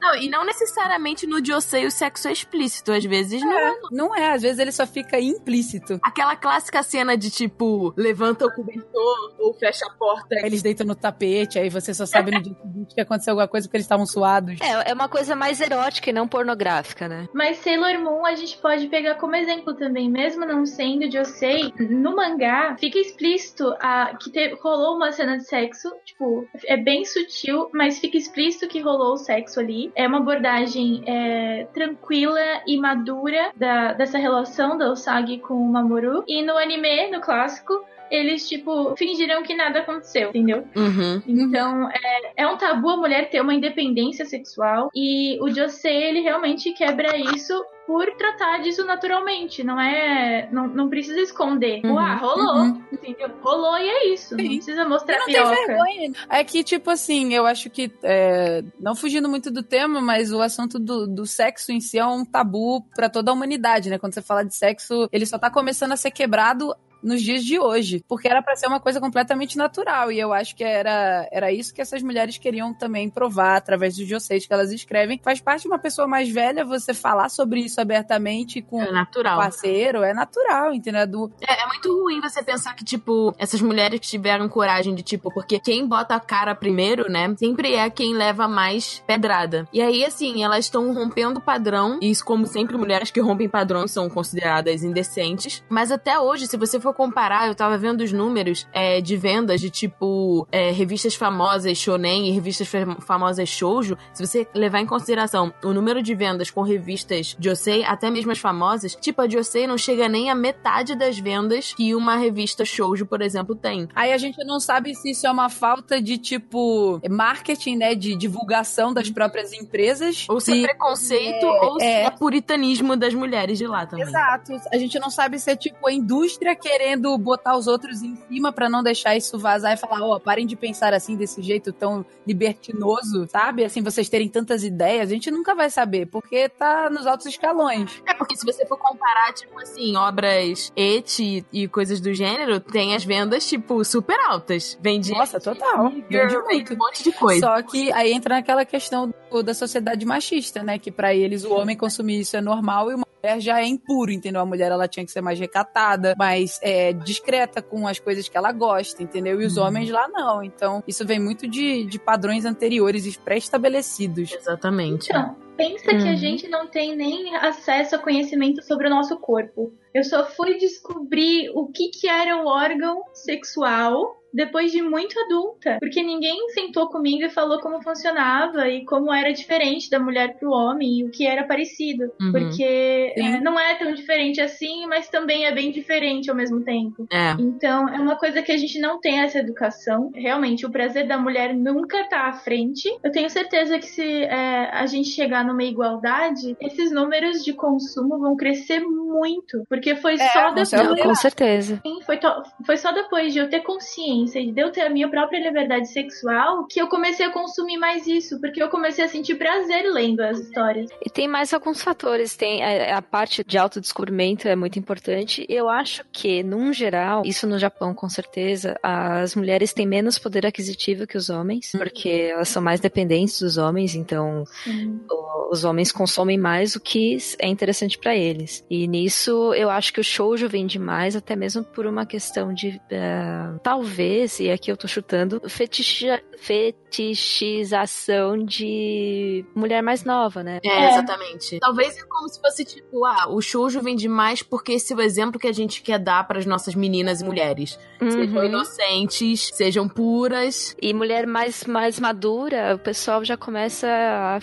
Não, e não necessariamente no josei o sexo é explícito. Às vezes não é. Não é, às vezes ele só fica implícito. Aquela clássica cena de, tipo, levanta o cobertor ou fecha a porta. Eles deitam no tapete, aí você só sabe no dia seguinte que aconteceu alguma coisa porque eles estavam suados. É, é uma coisa mais erótica e não pornográfica, né? Mas Sailor Moon a gente pode pegar como exemplo também, mesmo não sendo Josei, no mangá fica explícito a, que te- rolou uma cena de sexo, tipo, é bem sutil, mas fica explícito que rolou o sexo ali. É uma abordagem é, tranquila e madura da, dessa relação da Usagi com o Mamoru. E no anime, no clássico, eles, tipo, fingiram que nada aconteceu, entendeu? Uhum. Então, é, é um tabu a mulher ter uma independência sexual e o Josei, ele realmente quebra isso por tratar disso naturalmente, não é, não, não precisa esconder. Uhum. Uau, rolou, Uhum. entendeu? Rolou e é isso, não Sim. precisa E mostrar não tem piroca. vergonha. É que, tipo assim, eu acho que, é, não fugindo muito do tema, mas o assunto do, do sexo em si é um tabu pra toda a humanidade, né? Quando você fala de sexo, ele só tá começando a ser quebrado nos dias de hoje, porque era pra ser uma coisa completamente natural, e eu acho que era, era isso que essas mulheres queriam também provar através dos joseis que elas escrevem. Faz parte de uma pessoa mais velha você falar sobre isso abertamente com É o natural. parceiro, é natural, entendeu? Do, É, é muito ruim você pensar que, tipo, essas mulheres tiveram coragem de, tipo, porque quem bota a cara primeiro, né, sempre é quem leva mais pedrada. E aí, assim, elas estão rompendo o padrão, e isso, como sempre, mulheres que rompem padrões são consideradas indecentes. Mas até hoje, se você for comparar, eu tava vendo os números é, de vendas de, tipo, é, revistas famosas shonen e revistas fam- famosas shoujo, se você levar em consideração o número de vendas com revistas Josei, até mesmo as famosas, tipo, a Josei não chega nem a metade das vendas que uma revista shoujo, por exemplo, tem. Aí a gente não sabe se isso é uma falta de, tipo, marketing, né? De divulgação das próprias empresas. Ou se é preconceito, é, ou se é. é puritanismo das mulheres de lá também. Exato. A gente não sabe se é, tipo, a indústria querendo botar os outros em cima pra não deixar isso vazar e falar, ó, parem de pensar assim, desse jeito tão libertinoso, sabe? Assim, vocês terem tantas ideias. A gente nunca vai saber, porque tá nos altos escalões. É porque se você for comparar, tipo assim, obras eti e coisas do gênero, tem as vendas, tipo, super altas. Vende Nossa, total. Vende muito. um monte de coisa. Só que aí entra naquela questão do- da sociedade machista, né? Que pra eles o homem consumir isso é normal e uma mulher já é impuro, entendeu? A mulher ela tinha que ser mais recatada, mais é, discreta com as coisas que ela gosta, entendeu? E os Uhum. homens lá não. Então isso vem muito de, de padrões anteriores e pré-estabelecidos. Exatamente. Então, pensa que a Uhum. gente não tem nem acesso a conhecimento sobre o nosso corpo. Eu só fui descobrir o que, que era o órgão sexual depois de muito adulta. Porque ninguém sentou comigo e falou como funcionava e como era diferente da mulher pro homem e o que era parecido. Uhum. Porque é, não é tão diferente assim, mas também é bem diferente ao mesmo tempo. É. Então, é uma coisa que a gente não tem essa educação. Realmente, o prazer da mulher nunca tá à frente. Eu tenho certeza que se é, a gente chegar numa igualdade, esses números de consumo vão crescer muito. Porque foi É, só depois. com certeza. Sim, Foi, to- foi só depois de eu ter consciência e de eu ter a minha própria liberdade sexual que eu comecei a consumir mais isso, porque eu comecei a sentir prazer lendo as histórias. E tem mais alguns fatores. Tem a, a parte de autodescobrimento é muito importante. Eu acho que, num geral, isso no Japão com certeza, as mulheres têm menos poder aquisitivo que os homens, porque elas são mais dependentes dos homens, então os homens consomem mais o que é interessante pra eles. E nisso eu acho que o shoujo vende mais, até mesmo por uma questão de eh, talvez, e aqui eu tô chutando, feticha- fetichização de mulher mais nova, né? É, É. exatamente. Talvez é como se fosse tipo, ah, o shoujo vende mais porque esse é o exemplo que a gente quer dar para as nossas meninas e mulheres. Sejam Uhum. inocentes, sejam puras. E mulher mais, mais madura, o pessoal já começa a,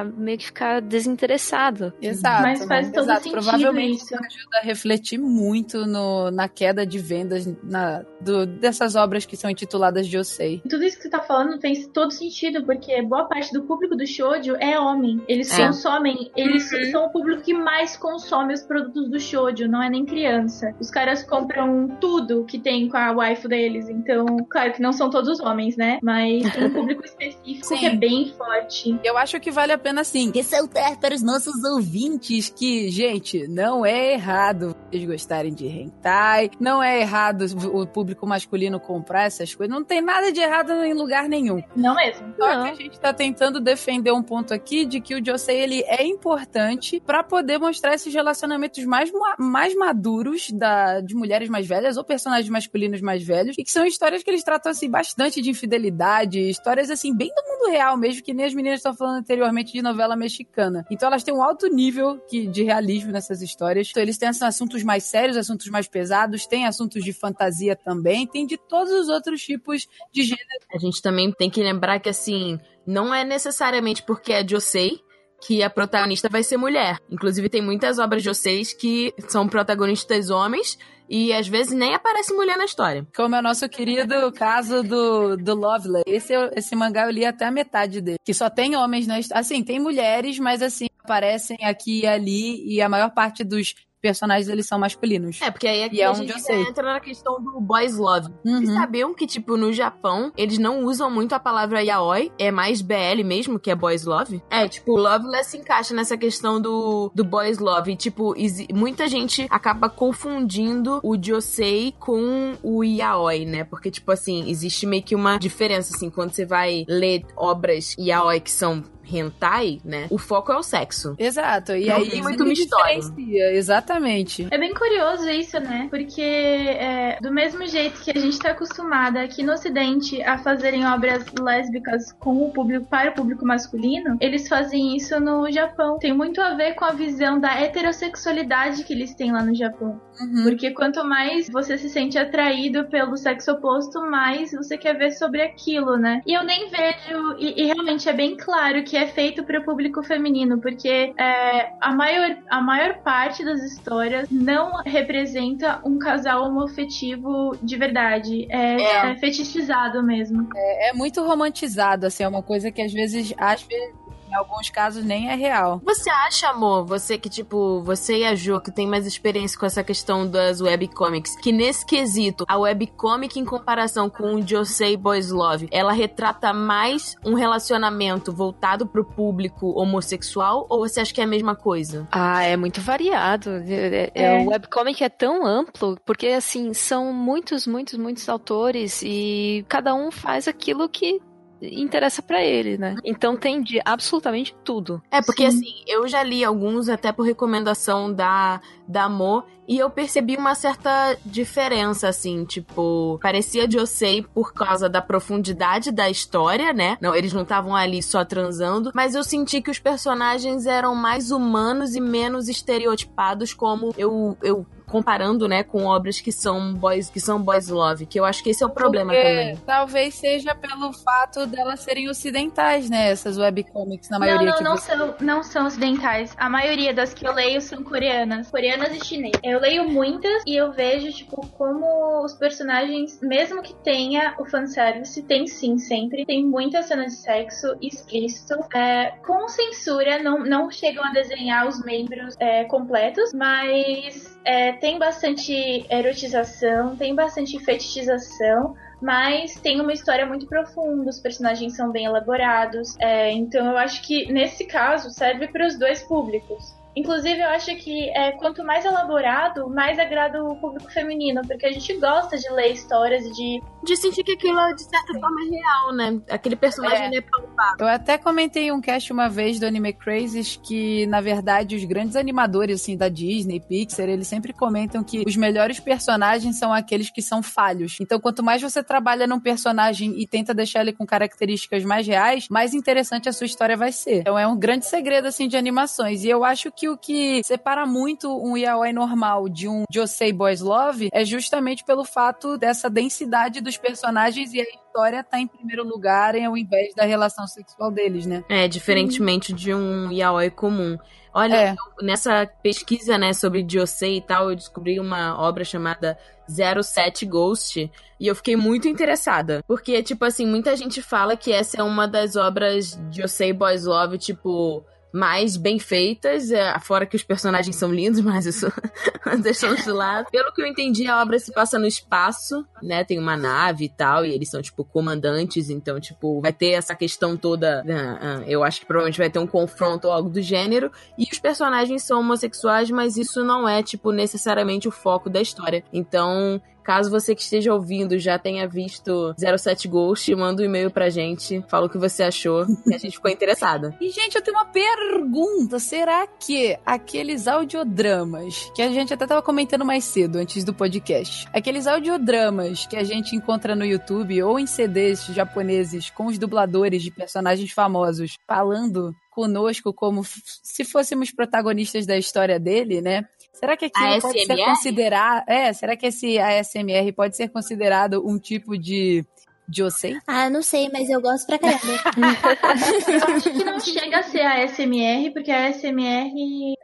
a meio que ficar desinteressado. Exato. Mas faz né? todo Exato. sentido Provavelmente isso ajuda a refletir muito no, na queda de vendas na, do- dessas obras que são intituladas de Josei. Tudo isso que você tá falando fez todo sentido, porque boa parte do público do shoujo é homem. Eles É. consomem, eles são o público que mais consome os produtos do shoujo, não é nem criança. Os caras compram tudo que tem com a waifu deles, então, claro que não são todos homens, né? Mas tem um público específico Sim. que é bem forte. Eu acho que vale a pena, sim, ressaltar para os nossos ouvintes que, gente, não é errado vocês gostarem de hentai, não é errado o público masculino comprar essas coisas, não tem nada de errado em lugar nenhum. Não mesmo. Só Não. que a gente tá tentando defender um ponto aqui de que o Josei ele é importante pra poder mostrar esses relacionamentos mais, ma- mais maduros da, de mulheres mais velhas ou personagens masculinos mais velhos e que são histórias que eles tratam assim bastante de infidelidade, histórias assim bem do mundo real mesmo, que nem as meninas estão falando anteriormente de novela mexicana. Então elas têm um alto nível que, de realismo nessas histórias. Então eles têm assim, assuntos mais sérios, assuntos mais pesados, tem assuntos de fantasia também, tem de todos os outros tipos de gênero. A gente também tem que lembrar que, assim, não é necessariamente porque é Josei que a protagonista vai ser mulher. Inclusive, tem muitas obras Joseis que são protagonistas homens e às vezes nem aparece mulher na história. Como é o nosso querido caso do, do Lovelace. Esse, esse mangá eu li até a metade dele. Que só tem homens na história. Assim, tem mulheres, mas assim, aparecem aqui e ali. E a maior parte dos personagens eles são masculinos. É, porque aí aqui E é a um gente Josei. entra na questão do boys love. Uhum. Vocês sabiam que, tipo, no Japão, eles não usam muito a palavra yaoi, é mais BL mesmo, que é boys love? É, tipo, loveless se encaixa nessa questão do, do boys love. E, tipo, muita gente acaba confundindo o josei com o yaoi, né? Porque, tipo assim, existe meio que uma diferença, assim, quando você vai ler obras yaoi que são hentai, né? O foco é o sexo. Exato. E Não aí tem muito mistério. diferencia, Exatamente. É bem curioso isso, né? Porque é, do mesmo jeito que a gente tá acostumada aqui no Ocidente a fazerem obras lésbicas com o público para o público masculino, eles fazem isso no Japão. Tem muito a ver com a visão da heterossexualidade que eles têm lá no Japão. Uhum. Porque quanto mais você se sente atraído pelo sexo oposto, mais você quer ver sobre aquilo, né? E eu nem vejo, e, e realmente é bem claro que é feito para o público feminino, porque é, a, maior, a maior parte das histórias não representa um casal homoafetivo de verdade. É, É. é fetichizado mesmo. É muito romantizado, assim, é uma coisa que às vezes, às vezes, em alguns casos, nem é real. Você acha, amor, você que, tipo, você e a Jo, que tem mais experiência com essa questão das webcomics, que nesse quesito, a webcomic em comparação com o Josei Boys Love, ela retrata mais um relacionamento voltado pro público homossexual ou você acha que é a mesma coisa? Ah, é muito variado. É- é- É. O webcomic é tão amplo, porque assim, são muitos, muitos, muitos autores e cada um faz aquilo que interessa pra ele, né? Então tem de absolutamente tudo. É, porque Sim. assim, eu já li alguns até por recomendação da, da Amor e eu percebi uma certa diferença, assim, tipo, parecia Josei por causa da profundidade da história, né? Não, eles não estavam ali só transando, mas eu senti que os personagens eram mais humanos e menos estereotipados, como eu, eu comparando, né, com obras que são boys, que são boys love, que eu acho que esse é o problema Porque também. Talvez seja pelo fato delas serem ocidentais, né? Essas webcomics, na Não, maioria não, que não você... são, não são ocidentais. A maioria das que eu leio são coreanas. Coreanas e chinesas. Eu leio muitas e eu vejo, tipo, como os personagens, mesmo que tenha o fanservice, tem sim sempre, tem muita cena de sexo explícito. É, com censura, não, não chegam a desenhar os membros é, completos, mas é, tem bastante erotização, tem bastante fetichização. Mas tem uma história muito profunda, os personagens são bem elaborados. é, então eu acho que nesse caso serve para os dois públicos. Inclusive, eu acho que é, quanto mais elaborado, mais agrada o público feminino, porque a gente gosta de ler histórias e de. De sentir que aquilo é de certa forma real, né? Aquele personagem é, palpável. Eu até comentei em um cast uma vez do Anime Crazes que, na verdade, os grandes animadores, assim, da Disney, Pixar, eles sempre comentam que os melhores personagens são aqueles que são falhos. Então, quanto mais você trabalha num personagem e tenta deixar ele com características mais reais, mais interessante a sua história vai ser. Então, é um grande segredo, assim, de animações. E eu acho que o que separa muito um yaoi normal de um Josei Boys Love é justamente pelo fato dessa densidade dos personagens e a história tá em primeiro lugar ao invés da relação sexual deles, né? É, diferentemente de um yaoi comum. Olha, É. eu- nessa pesquisa, né, sobre Josei e tal, eu descobri uma obra chamada 07 Ghost e eu fiquei muito interessada. Porque, tipo assim, muita gente fala que essa é uma das obras Josei Boys Love, tipo, mais bem feitas, é, fora que os personagens são lindos, mas isso deixamos de lado. Pelo que eu entendi, a obra se passa no espaço, né? Tem uma nave e tal, e eles são, tipo, comandantes, então, tipo, vai ter essa questão toda. ah, ah, eu acho que provavelmente vai ter um confronto ou algo do gênero. E os personagens são homossexuais, mas isso não é, tipo, necessariamente o foco da história. Então. Caso você que esteja ouvindo já tenha visto 07 Ghost, manda um e-mail pra gente, fala o que você achou, que a gente ficou interessada. E, gente, eu tenho uma pergunta. Será que aqueles audiodramas, que a gente até tava comentando mais cedo, antes do podcast, aqueles audiodramas que a gente encontra no YouTube ou em CDs japoneses com os dubladores de personagens famosos falando conosco como se fôssemos protagonistas da história dele, né? Será que aquilo pode ser ASMR? considerado... É, será que esse ASMR pode ser considerado um tipo de... Josei? Ah, não sei, mas eu gosto pra caramba. Eu acho que não chega a ser a SMR, porque a SMR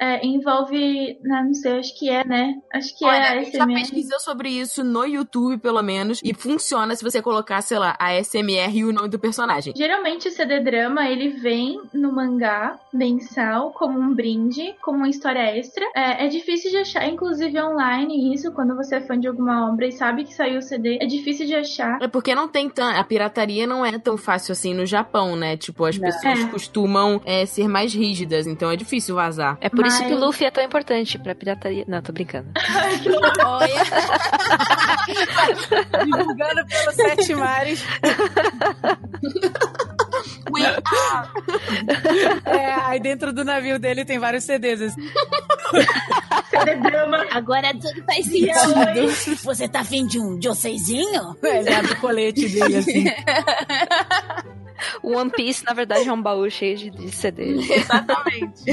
é, envolve. Não, não sei, acho que é, né? Acho que Olha, é a eu já SMR. pesquisou sobre isso no YouTube, pelo menos, e funciona se você colocar, sei lá, a SMR e o nome do personagem. Geralmente o CD drama ele vem no mangá mensal como um brinde, como uma história extra. É, é difícil de achar, inclusive online, isso quando você é fã de alguma obra e sabe que saiu o CD, é difícil de achar. É porque não tem tão. A pirataria não é tão fácil assim no Japão, né? Tipo, as Não. pessoas É. costumam é, ser mais rígidas, então é difícil vazar. É por isso Mas- que o Luffy é tão importante pra pirataria. Não, tô brincando. Olha. Divulgando pelos sete mares. É, aí dentro do navio dele tem vários CDs. assim. CD drama. Agora tudo faz sentido. Você tá afim de um Joseizinho? Ele abre o colete dele assim. O One Piece, na verdade, é um baú cheio de, de CDs. Exatamente.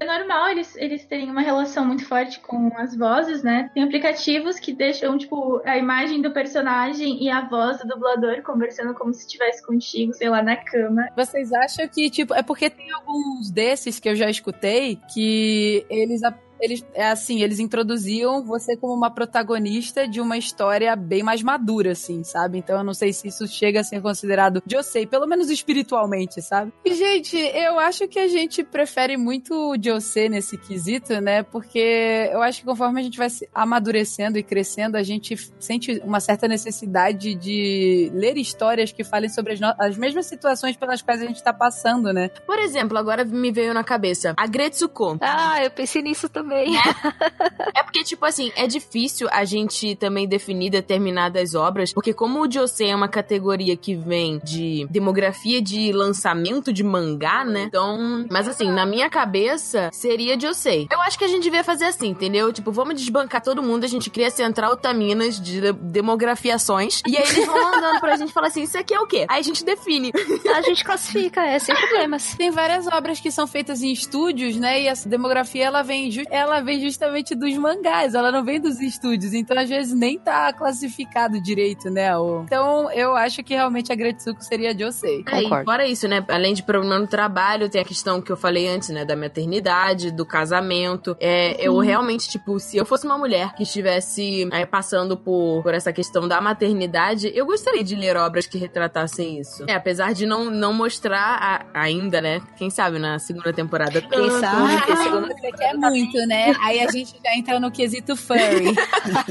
É normal eles, eles terem uma relação muito forte com as vozes, né? Tem aplicativos que deixam, tipo, a imagem do personagem e a voz do dublador conversando como se estivesse contigo, sei lá, na cama. Vocês acham que, tipo, é porque tem alguns desses que eu já escutei que eles. Eles, é assim, eles introduziam você como uma protagonista de uma história bem mais madura, assim, sabe? Então eu não sei se isso chega a ser considerado Josei, pelo menos espiritualmente, sabe? E, gente, eu acho que a gente prefere muito o Josei nesse quesito, né? Porque eu acho que conforme a gente vai se amadurecendo e crescendo, a gente sente uma certa necessidade de ler histórias que falem sobre as, as mesmas situações pelas quais a gente tá passando, né? Por exemplo, agora me veio na cabeça a Gretsuko. Ah, eu pensei nisso também. É porque, tipo assim, é difícil a gente também definir determinadas obras, porque como o Josei é uma categoria que vem de demografia de lançamento de mangá, né? Então, mas assim, na minha cabeça, seria Josei. Eu acho que a gente devia fazer assim, entendeu? Tipo, vamos desbancar todo mundo, a gente cria Central Taminas de de- demografiações, e aí eles vão mandando pra gente falar assim, isso aqui é o quê? Aí a gente define. A gente classifica, é, sem problemas. Tem várias obras que são feitas em estúdios, né? E essa demografia ela vem, ju- ela vem justamente dos mangás, ela não vem dos estúdios. Então, às vezes, nem tá classificado direito, né? o- Então, eu acho que realmente a Gretsuko seria Josei. É, e Concordo. fora isso, né? Além de problema no trabalho, tem a questão que eu falei antes, né? Da maternidade, do casamento. É, eu realmente, tipo, se eu fosse uma mulher que estivesse é, passando por, por essa questão da maternidade, eu gostaria de ler obras que retratassem isso. É, apesar de não, não mostrar a- ainda, né? Quem sabe na segunda temporada. Quem tanto. sabe? Ah, você quer muito, né? Aí a gente já entra no quesito furry.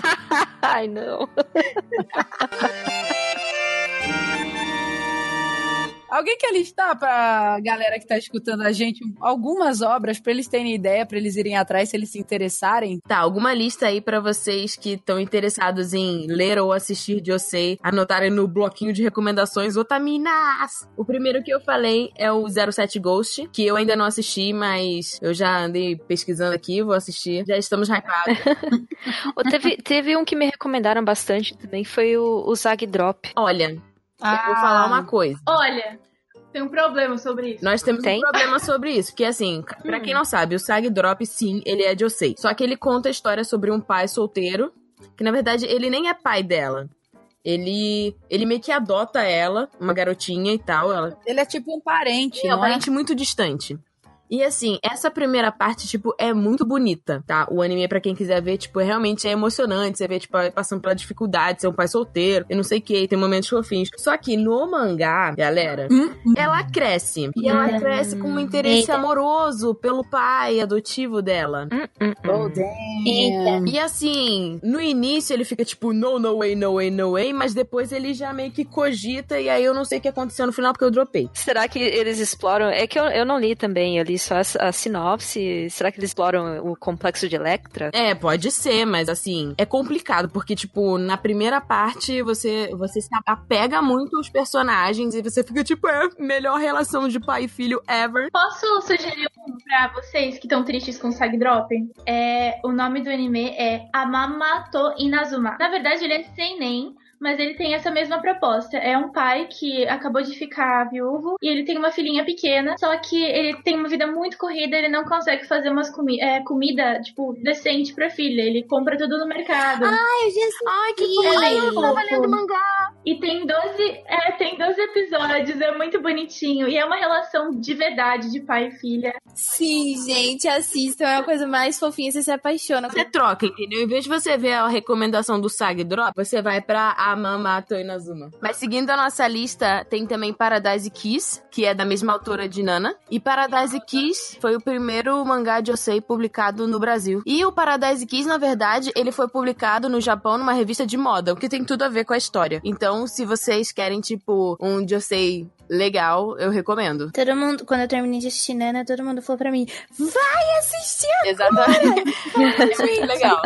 Ai, não. Alguém quer listar pra galera que tá escutando a gente algumas obras pra eles terem ideia, pra eles irem atrás, se eles se interessarem? Tá, alguma lista aí pra vocês que estão interessados em ler ou assistir Josei, anotarem no bloquinho de recomendações Otaminas! O primeiro que eu falei é o 07 Ghost, que eu ainda não assisti, mas eu já andei pesquisando aqui, vou assistir. Já estamos hypados. Teve, teve um que me recomendaram bastante também, foi o, o Zag Drop. Olha, eu Ah. vou falar uma coisa. Olha, tem um problema sobre isso. Nós temos Tem? um problema sobre isso, porque assim, pra quem não sabe, o Sag Drop, sim, ele é Josei. Só que ele conta a história sobre um pai solteiro, que na verdade ele nem é pai dela. ele, ele meio que adota ela, uma garotinha e tal. Ela Ele é tipo um parente, é um não é? parente muito distante. E assim, essa primeira parte, tipo, é muito bonita, tá? O anime, pra quem quiser ver, tipo, é realmente é emocionante. Você vê, tipo, ela passando pela dificuldade, ser um pai solteiro, eu não sei o que, tem momentos fofinhos. Só que no mangá, galera, Hum, ela cresce. E ela Hum. cresce com um interesse Eita. amoroso pelo pai adotivo dela. Hum, hum, hum. Oh, damn. Eita. E assim, no início ele fica tipo, no, no way, no way, no way, mas depois ele já meio que cogita, e aí eu não sei o que aconteceu no final porque eu dropei. Será que eles exploram? É que eu, eu não li também, eu li só a, a sinopse. Será que eles exploram o complexo de Electra? É, pode ser, mas assim, é complicado, porque, tipo, na primeira parte você, você se apega muito aos personagens e você fica, tipo, é, melhor relação de pai e filho ever. Posso sugerir um pra vocês que estão tristes com o Sag Drop? É, o nome do anime é Amamato Inazuma. Na verdade, ele é sem nem. Mas ele tem essa mesma proposta. É um pai que acabou de ficar viúvo e ele tem uma filhinha pequena, só que ele tem uma vida muito corrida, ele não consegue fazer umas comi é, comida, tipo, decente pra filha. Ele compra tudo no mercado. Ai, eu já sei. Ai, que fofo. Ai, eu tava lendo mangá. E tem 12, é, tem 12 episódios, é muito bonitinho. E é uma relação de verdade de pai e filha. Sim, gente, assistam. É a coisa mais fofinha, você se apaixona. Você troca, entendeu? Em vez de você ver a recomendação do Sag Drop, você vai pra Amamato Inazuma. Mas seguindo a nossa lista, tem também Paradise Kiss, que é da mesma autora de Nana. E Paradise Kiss foi o primeiro mangá de Osei publicado no Brasil. E o Paradise Kiss, na verdade, ele foi publicado no Japão numa revista de moda, o que tem tudo a ver com a história. Então, se vocês querem, tipo, um Josei legal, eu recomendo. Todo mundo, quando eu terminei de assistir Nana, todo mundo falou pra mim: vai assistir! Exatamente. é muito legal.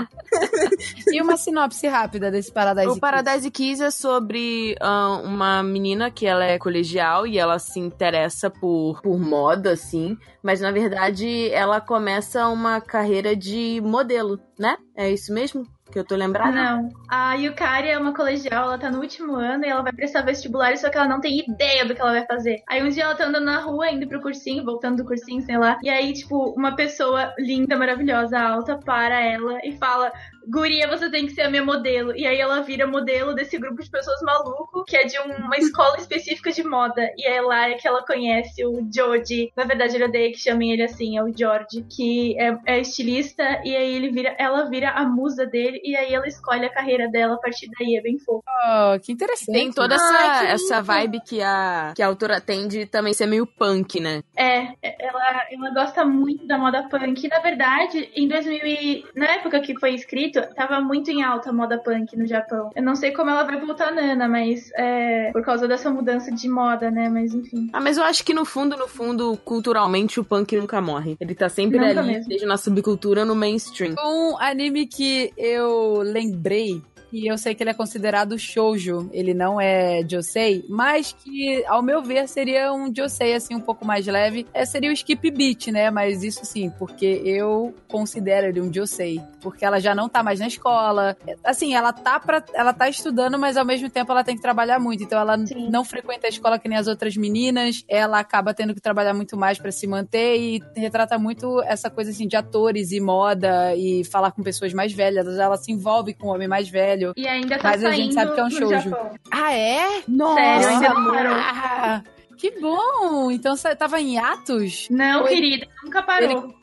E uma sinopse rápida desse Paradise O Paradise Kiss é sobre ah, uma menina que ela é colegial e ela se interessa por, por moda, assim. Mas na verdade ela começa uma carreira de modelo, né? É isso mesmo que eu tô lembrada? Não. A Yukari é uma colegial, ela tá no último ano e ela vai prestar vestibular, só que ela não tem ideia do que ela vai fazer. Aí um dia ela tá andando na rua, indo pro cursinho, voltando do cursinho, sei lá. E aí, tipo, uma pessoa linda, maravilhosa, alta, para ela e fala: Guria, você tem que ser a minha modelo. E aí ela vira modelo desse grupo de pessoas maluco, que é de uma escola específica de moda. E é lá que ela conhece o Joji. Na verdade, ele odeia que chamem ele assim, é o George, que é, é estilista. E aí ele vira, ela vira a musa dele. E aí ela escolhe a carreira dela a partir daí. É bem fofo. Oh, que interessante. Tem toda essa, que essa vibe que a, que a autora tem de também ser meio punk, né? É, ela, ela gosta muito da moda punk. Na verdade, em 2000 e, na época que foi tava muito em alta a moda punk no Japão. Eu não sei como ela vai voltar Nana, mas é por causa dessa mudança de moda, né? Mas enfim. Ah, mas eu acho que no fundo, no fundo, culturalmente, o punk nunca morre. Ele tá sempre Nunca ali, mesmo. desde na subcultura, no mainstream. Um anime que eu lembrei, e eu sei que ele é considerado shoujo, ele não é josei, mas que, ao meu ver, seria um josei, assim, um pouco mais leve. É, seria o Skip Beat, né? Mas isso sim, porque eu considero ele um josei. Porque ela já não tá mais na escola. Assim, ela tá, pra, ela tá estudando, mas ao mesmo tempo ela tem que trabalhar muito. Então ela Sim. não frequenta a escola que nem as outras meninas. Ela acaba tendo que trabalhar muito mais pra se manter e retrata muito essa coisa assim de atores e moda e falar com pessoas mais velhas. Ela se envolve com o homem mais velho. E ainda tá Mas a saindo gente sabe que é um no shoujo. Japão. Ah, é? Nossa! Sério, ainda não parou. Ah, que bom! Então você tava em atos? Não, Oi. querida, nunca parou.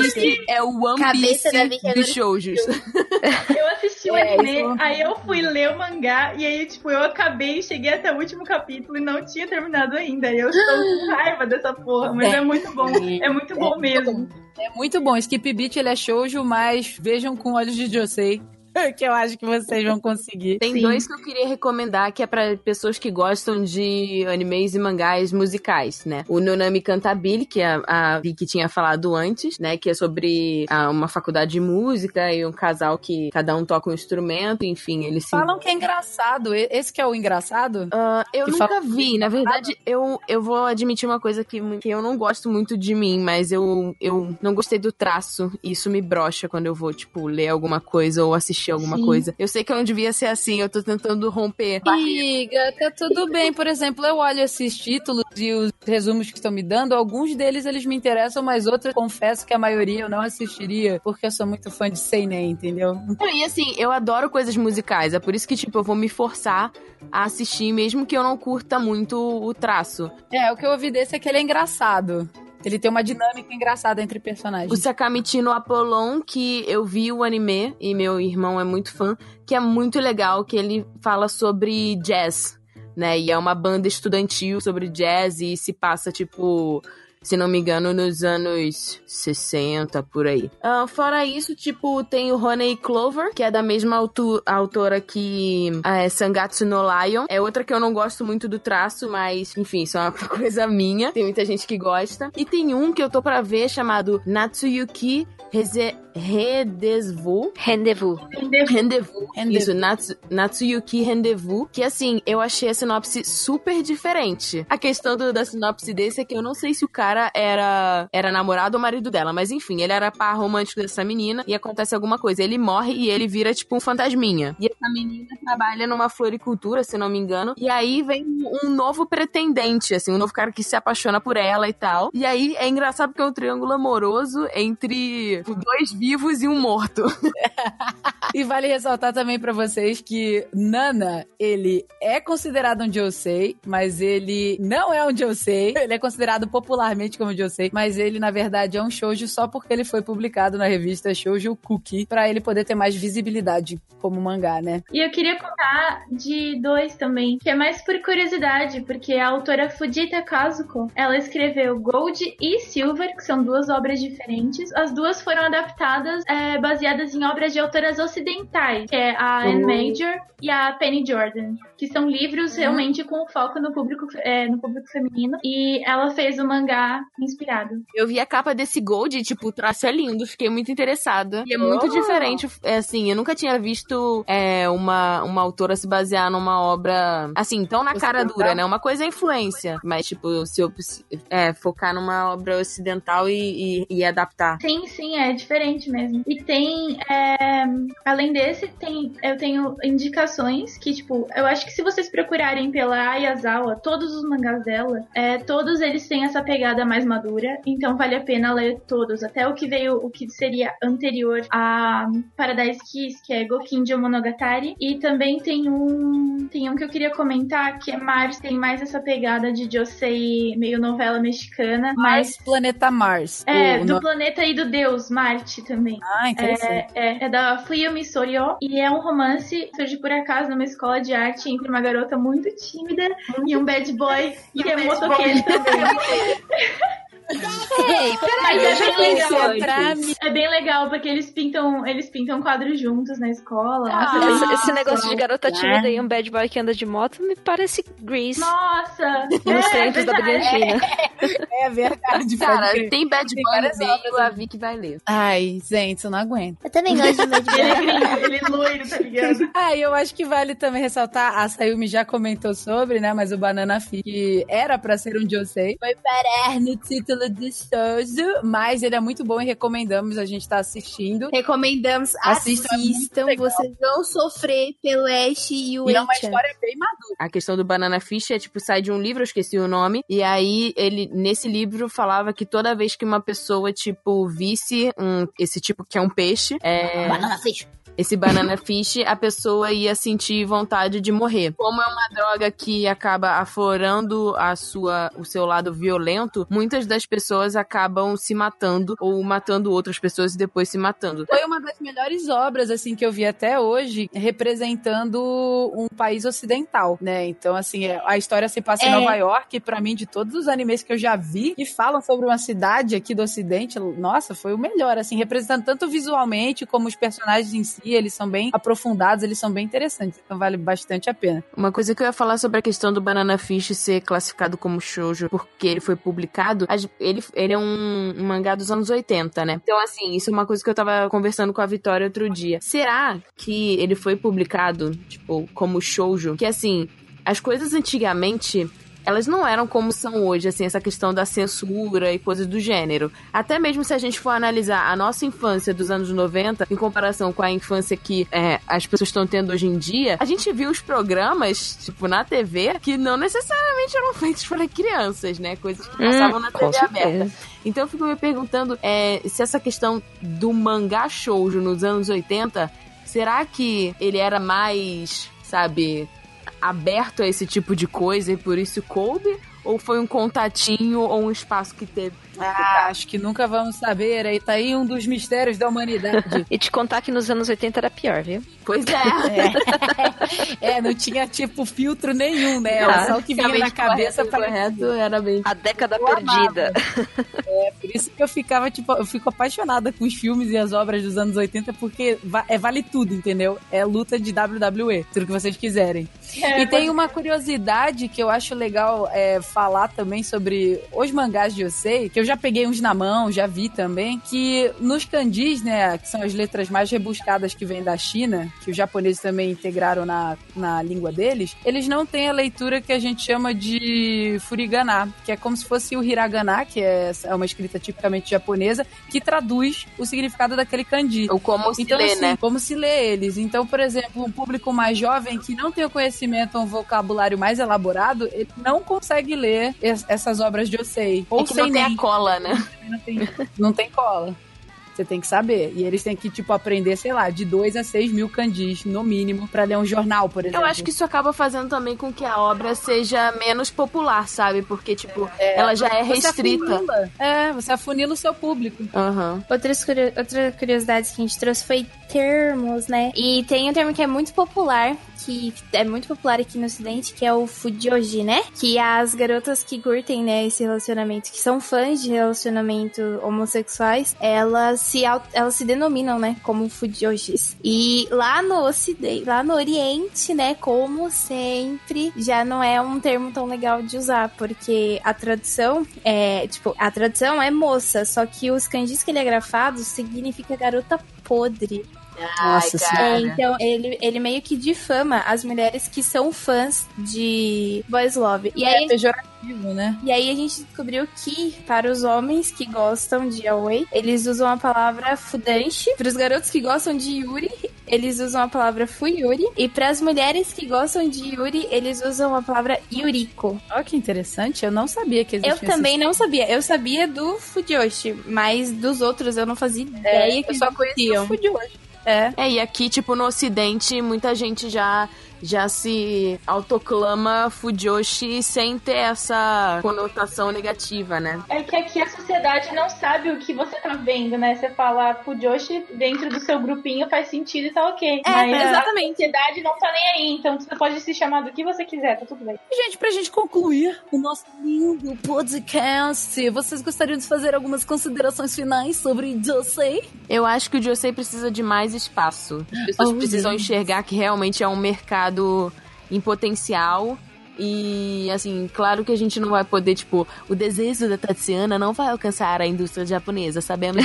Esse é o One Cabeça Piece dos shoujos. É, isso- aí eu fui ler o mangá, e aí, tipo, eu acabei, cheguei até o último capítulo e não tinha terminado ainda. E eu estou com raiva dessa porra, mas é muito bom. É muito bom mesmo. É muito bom. Skip Beat ele é shoujo, mas vejam com olhos de Josei. Que eu acho que vocês vão conseguir. Tem Sim. dois que eu queria recomendar que é pra pessoas que gostam de animes e mangás musicais, né? O Nonami Cantabile, que a, a Vicky tinha falado antes, né? Que é sobre ah, uma faculdade de música e um casal que cada um toca um instrumento, enfim, eles se Falam que é engraçado. Esse que é o engraçado? Ah, eu Que nunca fala- vi. Na verdade, eu, eu vou admitir uma coisa que, que eu não gosto muito de mim, mas eu, eu não gostei do traço. E isso me brocha quando eu vou, tipo, ler alguma coisa ou assistir assistir alguma Sim. coisa. Eu sei que eu não devia ser assim, eu tô tentando romper. Amiga, tá tudo bem. Por exemplo, eu olho esses títulos e os resumos que estão me dando. Alguns deles eles me interessam, mas outros confesso que a maioria eu não assistiria, porque eu sou muito fã de Seinen, entendeu? E assim, eu adoro coisas musicais, é por isso que, tipo, eu vou me forçar a assistir, mesmo que eu não curta muito o traço. É, o que eu ouvi desse é que ele é engraçado. Ele tem uma dinâmica engraçada entre personagens. O Sakamichi no Apollon, que eu vi o anime, e meu irmão é muito fã, que é muito legal, que ele fala sobre jazz, né? E é uma banda estudantil sobre jazz e se passa, tipo, se não me engano, nos anos 60, por aí. Ah, fora isso, tipo, tem o Honey Clover, que é da mesma autora que é, Sangatsu no Lion. É outra que eu não gosto muito do traço, mas, enfim, isso é uma coisa minha. Tem muita gente que gosta. E tem um que eu tô pra ver chamado Natsuyuki. Rendezvous. Rendezvous. Rendezvous. Isso, Natsu, Natsuyuki Rendezvous. Que assim, eu achei a sinopse super diferente. A questão do- da sinopse desse é que eu não sei se o cara era, era namorado ou marido dela, mas enfim, ele era par romântico dessa menina e acontece alguma coisa. Ele morre e ele vira tipo um fantasminha. E essa menina trabalha numa floricultura, se não me engano. E aí vem um novo pretendente, assim, um novo cara que se apaixona por ela e tal. E aí é engraçado porque é um triângulo amoroso entre tipo, dois vivos e um morto. E vale ressaltar também pra vocês que Nana, ele é considerado um Josei, mas ele não é um Josei. Ele é considerado popularmente como Josei, mas ele na verdade é um shoujo só porque ele foi publicado na revista Shoujo Cookie pra ele poder ter mais visibilidade como mangá, né? E eu queria contar de dois também, que é mais por curiosidade, porque a autora Fujita Kazuko, ela escreveu Gold e Silver, que são duas obras diferentes. As duas foram adaptadas é, baseadas em obras de autoras ocidentais, que é a Anne Major e a Penny Jordan, que são livros realmente com foco no público, é, no público feminino. E ela fez o mangá inspirado. Eu vi a capa desse Gold e, tipo, o traço é lindo, fiquei muito interessada. E é muito Oh! diferente. É assim, eu nunca tinha visto é, uma, uma autora se basear numa obra, assim, tão na cara Ocidental? dura, né? Uma coisa é influência, mas, tipo, se eu é, focar numa obra ocidental e, e, e adaptar. Sim, sim, é diferente mesmo. E tem, é, além desse, tem, eu tenho indicações que, tipo, eu acho que se vocês procurarem pela Ayazawa, todos os mangás dela, é, todos eles têm essa pegada mais madura, então vale a pena ler todos, até o que veio, o que seria anterior a Paradise Kiss, que é Gokinjo Monogatari, e também tem um, tem um que eu queria comentar, que é Mars, tem mais essa pegada de Josei, meio novela mexicana, mas Mas Planeta Mars. é, do planeta e do deus, Marte também. Ah, interessante. É, é, é da Fuyumi Soryo e é um romance, surge por acaso numa escola de arte entre uma garota muito tímida e um bad boy que é motoqueiro também. Ei, Mas é bem Isso legal. é pra mim. É bem legal porque eles pintam, eles pintam quadros juntos na escola. Nossa, é esse, esse negócio de garota né? tímida e um bad boy que anda de moto me parece Grease. Nossa! Nos é, tempos da verdade. Brilhantina. É verdade, Cara, tem Bad Boy no meio, a Vicky vai ler. Ai, gente, eu não aguento. Eu também gosto de Bad é Boy. ele é loiro, tá ligado? Ah, e eu acho que vale também ressaltar, a Sayumi já comentou sobre, né, mas o Banana Fish, que era pra ser um Josei, foi parar no título de Sozo, mas ele é muito bom e recomendamos, a gente tá assistindo. Recomendamos, Assistam, assistam. é vocês vão sofrer pelo Ash e o E é uma história bem madura. A questão do Banana Fish é, tipo, sai de um livro, eu esqueci o nome, e aí ele, nesse livro, falava que toda vez que uma pessoa, tipo, visse um, esse tipo que é um peixe, é, Banana Fish. Esse banana fish, a pessoa ia sentir vontade de morrer. Como é uma droga que acaba aflorando a sua, o seu lado violento, muitas das pessoas acabam se matando ou matando outras pessoas e depois se matando. Foi uma das melhores obras, assim, que eu vi até hoje, representando um país ocidental, né? Então, assim, é- a história se passa em É. Nova York, e pra mim, de todos os animes que eu já vi, que falam sobre uma cidade aqui do ocidente, nossa, foi o melhor, assim, representando tanto visualmente como os personagens em si, eles são bem aprofundados, eles são bem interessantes, então vale bastante a pena. Uma coisa que eu ia falar sobre a questão do Banana Fish ser classificado como shoujo porque ele foi publicado, ele, ele é um, um mangá dos anos 80, né? Então, assim, isso é uma coisa que eu tava conversando com a Vitória outro dia. Será que ele foi publicado, tipo, como shoujo? Que, assim, as coisas antigamente... elas não eram como são hoje, assim, essa questão da censura e coisas do gênero. Até mesmo se a gente for analisar a nossa infância dos anos 90 em comparação com a infância que é, as pessoas estão tendo hoje em dia, a gente viu os programas, tipo, na TV, que não necessariamente eram feitos para crianças, né? Coisas que passavam na com TV aberta. Então eu fico me perguntando é, se essa questão do mangá shoujo nos anos 80, será que ele era mais, sabe, aberto a esse tipo de coisa e por isso coube? Ou foi um contatinho ou um espaço que teve? Ah, acho que nunca vamos saber. Aí tá aí um dos mistérios da humanidade. E te contar que nos anos 80 era pior, viu? Pois é. é, não tinha tipo filtro nenhum, né? Era Ah, só o que vinha na cabeça para correto era bem. A década Eu amava. perdida. É, por isso que eu ficava, tipo, eu fico apaixonada com os filmes e as obras dos anos 80, porque va- é vale tudo, entendeu? É luta de WWE, tudo que vocês quiserem. É, e tem uma curiosidade que eu acho legal é, falar também sobre os mangás de Yosei, que eu já peguei uns na mão, já vi também, que nos kanjis, né, que são as letras mais rebuscadas que vêm da China, que os japoneses também integraram na, na língua deles, eles não têm a leitura que a gente chama de furigana, que é como se fosse o hiragana, que é, é uma escrita tipicamente japonesa, que traduz o significado daquele kanji. Ou como se Então, lê, assim, né? como se lê eles. Então, por exemplo, um público mais jovem que não tem o conhecimento, um vocabulário mais elaborado, ele não consegue ler es- essas obras de Osei. Ou É que sem não tem nem. a cola, né? Não tem, não tem cola. Você tem que saber. E eles têm que, tipo, aprender, sei lá, de 2 a 6 mil kanjis, no mínimo, pra ler um jornal, por exemplo. Eu acho que isso acaba fazendo também com que a obra seja menos popular, sabe? Porque, tipo, ela já é Você restrita. afunila. É, você afunila o seu público. Aham. Outras curio- outra curiosidade que a gente trouxe foi termos, né? E tem um termo que é muito popular, que é muito popular aqui no ocidente, que é o fujoji, né? Que as garotas que curtem, né, esse relacionamento, que são fãs de relacionamento homossexuais, elas se, elas se denominam, né, como fujojis. E lá no ocidente, lá no oriente, né, como sempre, já não é um termo tão legal de usar, porque a tradução é, tipo, a tradução é moça, só que os kanjis que ele é grafado significa garota podre. Nossa cara. É, então ele, ele meio que difama as mulheres que são fãs de Boys Love. E aí, É pejorativo, né? e aí a gente descobriu que para os homens que gostam de Yaoi, eles usam a palavra fudanshi. Para os garotos que gostam de Yuri, eles usam a palavra fuyuri. E para as mulheres que gostam de Yuri, eles usam a palavra yuriko. Olha que interessante, eu não sabia que existia Eu também não sabia. Eu sabia do Fujoshi, mas dos outros eu não fazia ideia que eu só conhecia o Fujoshi. É. É, e aqui, tipo, no ocidente, muita gente já, já se autoclama Fujoshi sem ter essa conotação negativa, né? É que aqui a sociedade não sabe o que você tá vendo, né? Você fala Fujoshi dentro do seu grupinho faz sentido e tá ok. É, Mas a exatamente. sociedade não tá nem aí, então você pode se chamar do que você quiser, tá tudo bem. Gente, pra gente concluir o nosso lindo podcast, vocês gostariam de fazer algumas considerações finais sobre Josei? Eu acho que o Josei precisa de mais espaço. As pessoas Oh, precisam gente. enxergar que realmente é um mercado em potencial. E, assim, claro que a gente não vai poder, tipo, o desejo da Tatiana não vai alcançar a indústria japonesa, sabemos.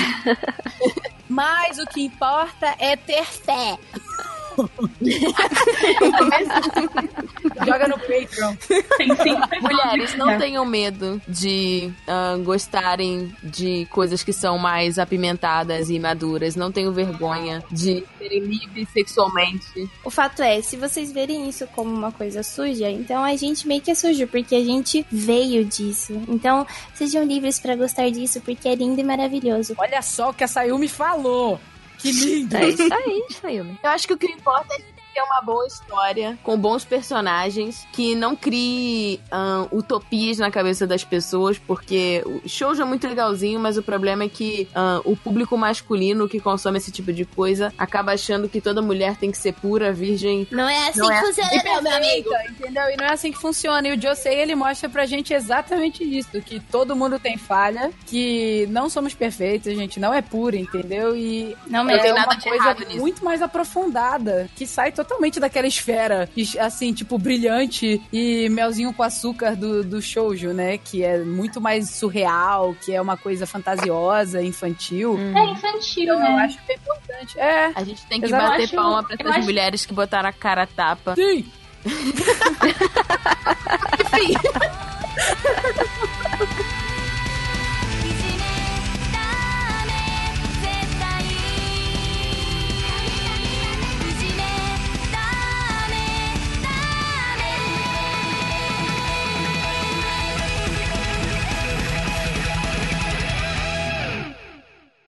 Mas o que importa é ter fé. Joga no Patreon. Tem sim. Mulheres, não tenham medo de ah, gostarem de coisas que são mais apimentadas e maduras. Não tenham vergonha de serem livres sexualmente. O fato é, se vocês verem isso como uma coisa suja, então a gente meio que é sujo, porque a gente veio disso. Então, sejam livres pra gostar disso, porque é lindo e maravilhoso. Olha só o que a Sayumi falou. Que lindo. É isso aí, Sayumi. Eu acho que o que importa é ter uma boa história, com bons personagens, que não crie ahn, utopias na cabeça das pessoas, porque o show já é muito legalzinho, mas o problema é que ahn, o público masculino que consome esse tipo de coisa acaba achando que toda mulher tem que ser pura, virgem. Não é assim Não é que funciona, não, meu amigo. Entendeu? E não é assim que funciona. E o Josei, ele mostra pra gente exatamente isso. Que todo mundo tem falha, que não somos perfeitos, a gente não é pura, entendeu? E Não é tem nada uma de coisa muito mais aprofundada, que sai totalmente daquela esfera, assim, tipo, brilhante e melzinho com açúcar do, do shoujo, né? Que é muito mais surreal, que é uma coisa fantasiosa, infantil. É infantil, Então, eu né? acho que é importante. É, A gente tem que Exato. bater Eu acho- palma pra eu essas acho- mulheres que botaram a cara a tapa. sim. Enfim.